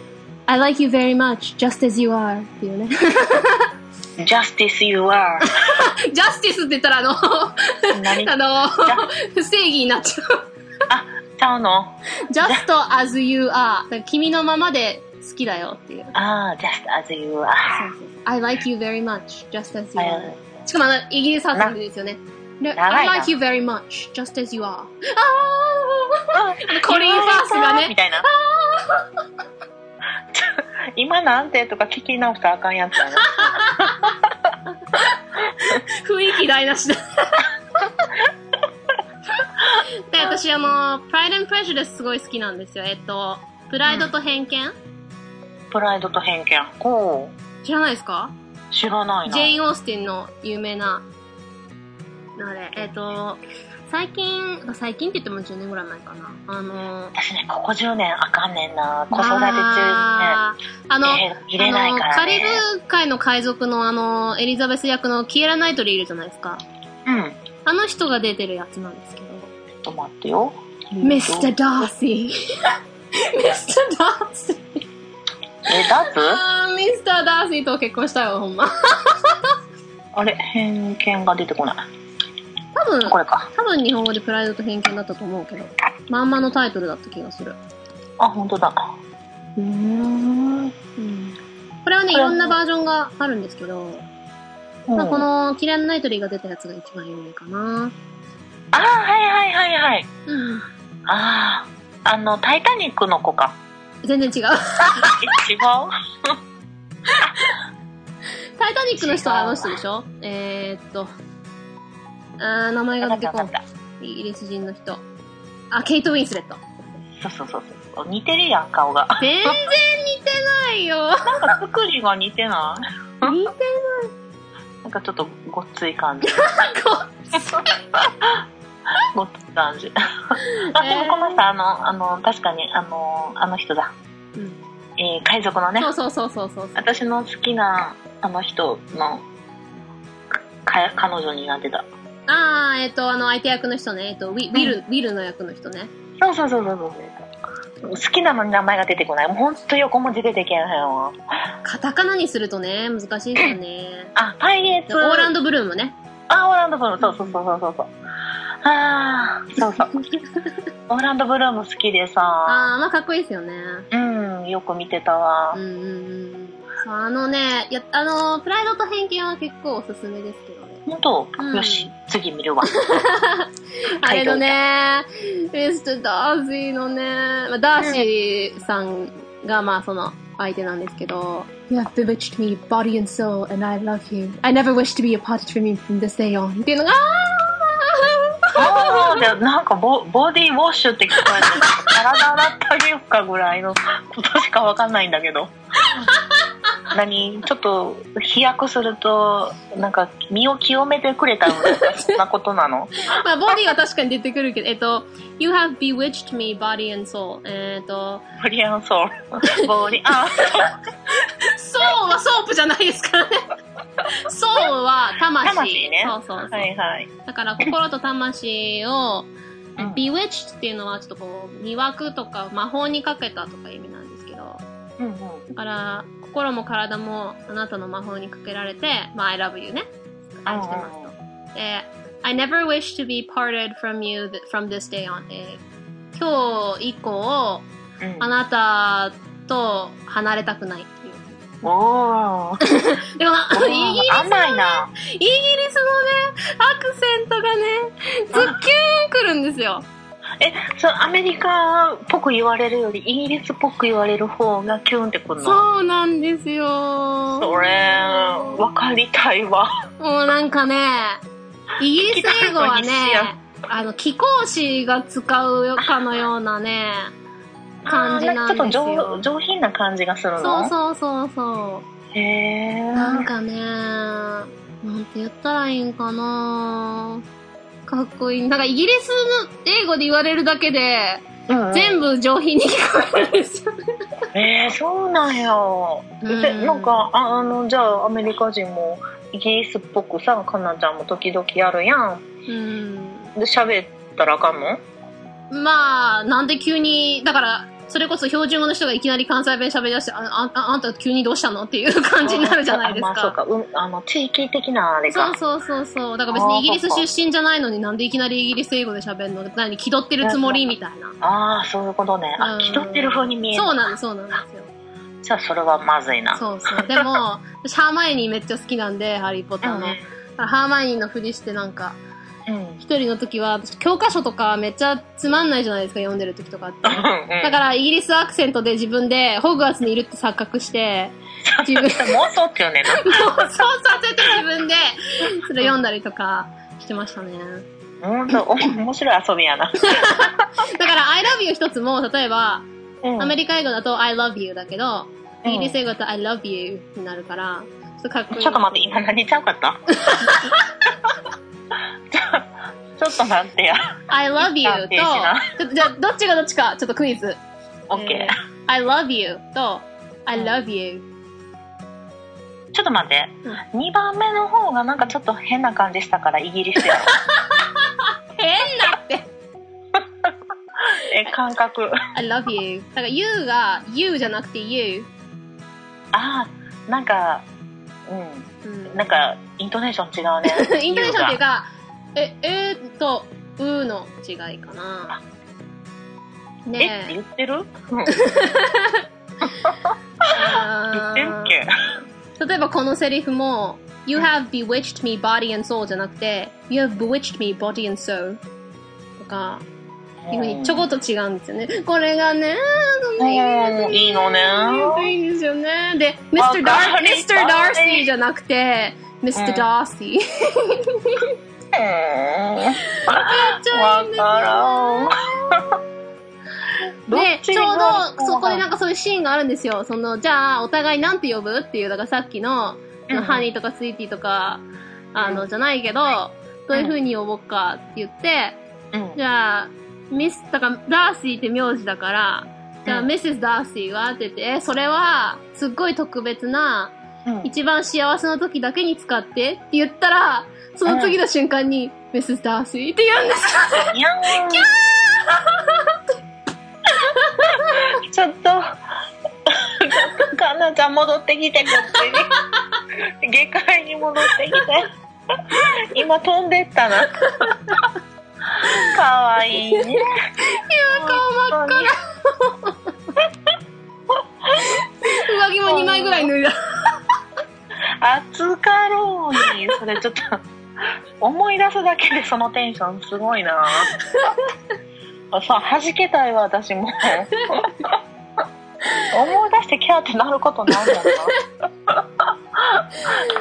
I like you very much, just as you are っていうね。 Justice you are ジャスティスって言ったら、あの、何あの、不正義になっちゃう。あちゃうの just as you are. だから君のままで好きだよっていう。ああ Just as you are そうそうそう I like you very much, just as you は are. いしかもあの、イギリス発音でですよね。で長いな I like you very much, just as you are. あーあのコリン・ファースがね、みたいなちょ 今なんて？とか聞き直したらあかんやつやな雰囲気台無しだ。で、私あの、Pride and Prejudice すごい好きなんですよ。えっと、プライドと偏見、プライドと偏見。ほ知らないですか？う知らないな。ジェイン・オースティンの有名な、あれ、えっと、最近、最近って言っても10年ぐらい前かな。あの、私ねここ10年あかんねんな子育て中にねあの、えー入れないからねカリブ海の海賊のあの、エリザベス役のキエラ・ナイトリーいるじゃないですか。うんあの人が出てるやつなんですけど。ちょっと待ってよ。Mr. Darcy。Mr. Darcy。え、ダーツ？あー、Mr. Darcy と結婚したよ、ほんま。あれ、偏見が出てこない。多分、これか。多分日本語でプライドと偏見だったと思うけど、まんまのタイトルだった気がする。あ、本当だ。うーん。うん。これはね、いろんなバージョンがあるんですけど、まあ、この、キランナイトリーが出たやつが一番有名かな。あー、はいはいはいはい。うん。ああ、あの、タイタニックの子か。全然違う。え、違う？タイタニックの人はあの人でしょ？えー、っと、あー、名前が出てこん。イギリス人の人。あ、ケイト・ウィンスレット。そうそうそうそう。似てるやん、顔が。全然似てないよ。なんか作りが似てない？似てなんかちょっと ごっつい感じ。ごっつい感じ。あ、でもこの人、あの、あの、確かに、あの、あの人だ。うんえー海賊のねそ。うそうそうそうそう。私の好きな、あの人の、か、彼女になってた。あー、えっ、と、あの、相手役の人ね。えっ、と、ウィウィル、ウィルの役の人ね。そうそうそうそうそう。好きなのに名前が出てこない。もうほんと横文字出てけんへんわ。カタカナにするとね、難しいですよね。あ、パイレーツ。オーランドブルームね。あ、オーランドブルーム。そうそうそうそうそうそう。あー、そうそう。オーランドブルーム好きでさ、あー、まあかっこいいですよね。うん、よく見てたわうん。うんうん。あのね、いや、あの、プライドと偏見は結構おすすめですけどね。ほんと、うんよし、次見るわ。あれのね、ミスター・ダーシーのね、まあ、ダーシーさんがまあその相手なんですけど、You have bewitched me, body and soul, and I love you. I never wish to be apart from you from this day on. っていうのが、あーでなんかボボディウォッシュって聞こえて、体洗ってあげようかぐらいのことしかわかんないんだけど。何ちょっと飛躍すると、なんか身を清めてくれたのそんなことなの？まあボディは確かに出てくるけど、えっと、You have bewitched me, body and soul. えっと、 body and soul。ボディ、あ、 soul は soap じゃないですからね。 soul は魂。魂ねそうそうそう。はいはい。だから心と魂を、うん bewitched っていうのはちょっとこう、魅惑とか魔法にかけたとか意味なんですけど、うんうん。だから、心も体もあなたの魔法にかけられて、まあ、I love you ね。愛してますと。で、I never wish to be parted from you from this day on. えー今日以降、うんあなたと離れたくないっていう。おー。でも、イギリスの甘いな。イギリスのね、アクセントがね、ズッキューン来るんですよ。え、そう、アメリカっぽく言われるより、イギリスっぽく言われる方がキュンってくるの？そうなんですよ。それ、わかりたいわ。もうなんかね、イギリス英語はね、あの、貴公子が使うかのようなね、感じなんですちょっとよ上。上品な感じがするそのうそうそうそへえ。んかね、なんて言ったらいいんかなかっこいい。なんかイギリスの英語で言われるだけで、うんうん全部上品に聞こえるんですよね。えー、そうなんや。うんで、なんか、ああの、じゃあ、アメリカ人も、イギリスっぽくさ、かなちゃんも時々やるやん。うん。で、喋ったらあかんの？まあ、なんで急に、だから、それこそ標準語の人がいきなり関西弁喋り出して、あ、あ、ああんた急にどうしたの？っていう感じになるじゃないですか。あ まあ、そうか。うん、あの、地域的なあれか。そうそうそうそう。だから別にイギリス出身じゃないのになんでいきなりイギリス英語で喋るの？何気取ってるつもりみたいな。ああ、そういうことね。あ、うん気取ってる風に見える。そうなんです、そうなんですよ。じゃあ、それはまずいな。そうそう。でも、私ハーマイオニーめっちゃ好きなんで、ハリーポッターの。ハーマイオニーのふりしてなんか。一人の時は、私教科書とかめっちゃつまんないじゃないですか、読んでる時とかって。うんだからイギリスアクセントで自分でホグワーツにいるって錯覚して、自分、妄想っていうねんな。そうさせて自分で、それ読んだりとかしてましたね。ほんと、お面白い遊びやな。だから I love you 一つも、例えば、うんアメリカ英語だと I love you だけど、うんイギリス英語だと I love you になるから。ちょっと待って、今何ちゃうかった？ちょっと待ってや。I love you と、じゃあどっちがどっちか、ちょっとクイズ。オッケー。I love you と I love you。ちょっと待って。2番目の方がなんかちょっと変な感じしたからイギリスやろ。変なって。え、感覚。I love you. だから you が you じゃなくて you。ああ、なんか、ううんん。なんか、イントネーション違うね。イントネーションっていうか、え、えーと、うの違いかな。ねえ。言ってる？う んあ言ってる例えばこのセリフも、You have bewitched me body and soul じゃなくて、You have bewitched me body and soul とか、いうふうにちょこっと違うんですよね。これがね、うんいいのね。いいんですよね。で、わ Mr. か Dar り Mr. たい Darcy じゃなくて、Mr. Darcy。うんわからん。どっで、ちちょうがどそこでなんかそういうシーンがあるんですよ。その、じゃあ、お互いなんて呼ぶっていう、だからさっきの、うんハニーとかスイーティーとか、あの、じゃないけど、どういう風に呼ぼうかって言って、うんじゃあ、ミス、だから、ダーシーって名字だから、じゃあ、うんミセス・ダーシーはって言って、え、それは、すっごい特別な、うん一番幸せな時だけに使ってって言ったら、その次の瞬間に、ミセス・ダーシーって言うんですよ。にゃん。ちょっと、ちょっと、かなちゃん戻ってきて、こっちに。下界に戻ってきて。今飛んでったな。かわいいね。顔真っ赤上着も2枚ぐらい脱いだ。暑かろうに、それちょっと、思い出すだけでそのテンションすごいな。さ、弾けたいわ、私も。思い出してキャーってなることないもんな。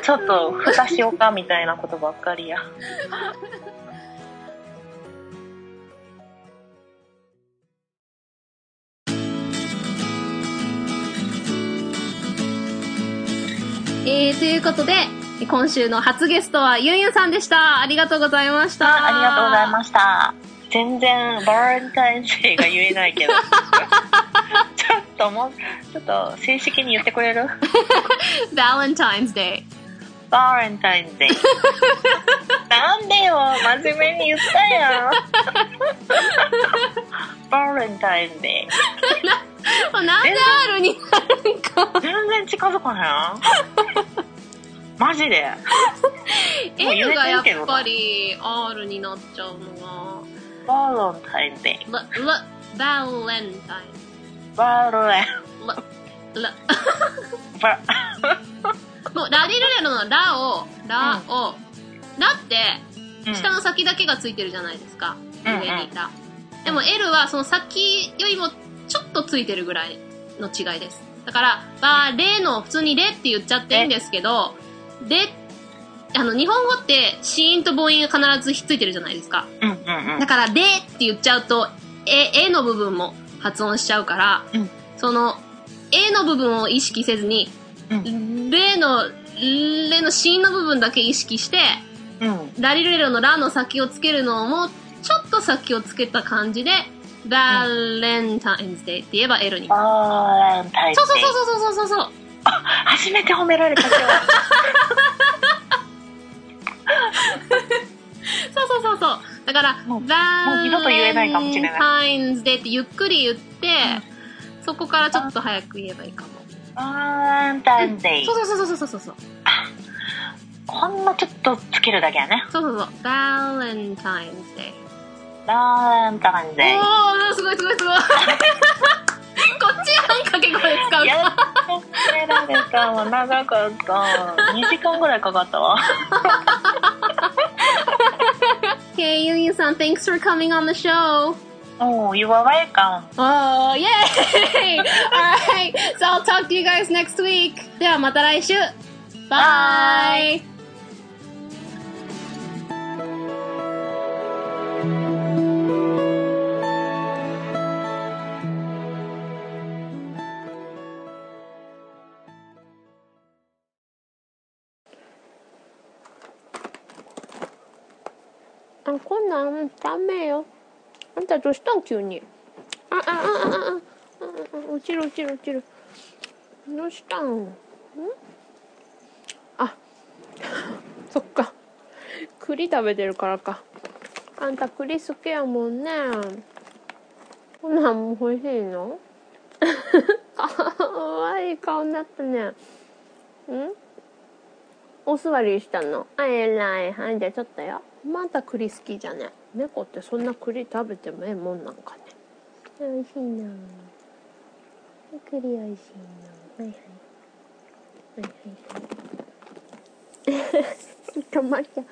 ちょっと、蓋しようかみたいなことばっかりや。えー、ということで、今週の初ゲストはユンユンさんでした。ありがとうございました。ありがとうございました。全然、バレンタインデーが言えないけど。ちょっともう、ちょっと正式に言ってくれる？す。Valentine's Day。バレンタインデー。なんでよ、真面目に言ったやん。バレンタインデなんで R になるんか。ー。全然近づかへん。マジで。L がやっぱり R になっちゃうのバレンタインデー。バレンタイバレン、ン。ラ、ラ、バ、もうラリルレロのラを、ラを、ラって、下の先だけがついてるじゃないですか。うん上にラ。でも L はその先よりもちょっとついてるぐらいの違いです。だから、バレの、普通にレって言っちゃっていいんですけど、レ、あの、日本語って、子音と母音が必ずひっついてるじゃないですか。うんうんうんだ。から、レって言っちゃうと、え、えの部分も発音しちゃうから、うんその、えの部分を意識せずに、うレの、レの子音の部分だけ意識して、うん。ラリルレロのラの先をつけるのも、ちょっと先をつけた感じで、バレンタインズデーって言えば L に。バレンタイン。そうそうそうそうそうそうそう。初めて褒められた今日。そうそうそうそう。だから、もうバもう二度と言えないかもしれないレンタインズデーってゆっくり言って、そこからちょっと早く言えばいいかも。バレンタインデー。そうそうそうそうそうそうそう。ほんのちょっとつけるだけやね。そうそうそう。バレンタインズデー。バレンタインデー。おー、すごいすごいすごい。こっちやん、掛け声使うやっと褒められたわ。長かった。2時間ぐらいかかったわ。Okay, Yu Yu san, thanks for coming on the show. Oh, you are welcome. Oh, yay! Alright, so I'll talk to you guys next week. ではまた来週。Bye! あ、こんなんダメよ。あんたどうしたん？急に。あ、あ、あ、あ、あ、あ、落ちる落ちる落ちる。どうしたんんあ、そっか。栗食べてるからか。あんた栗好きやもんねこんなんも欲しいのかわいい顔になったねんお座りしたのあえらいはいじゃあちょっとよまた栗好きじゃね。猫ってそんな栗食べてもええもんなんかね。美味しいな。栗美味しいな。はいはい。はいはいはい。ちょっちょっと待って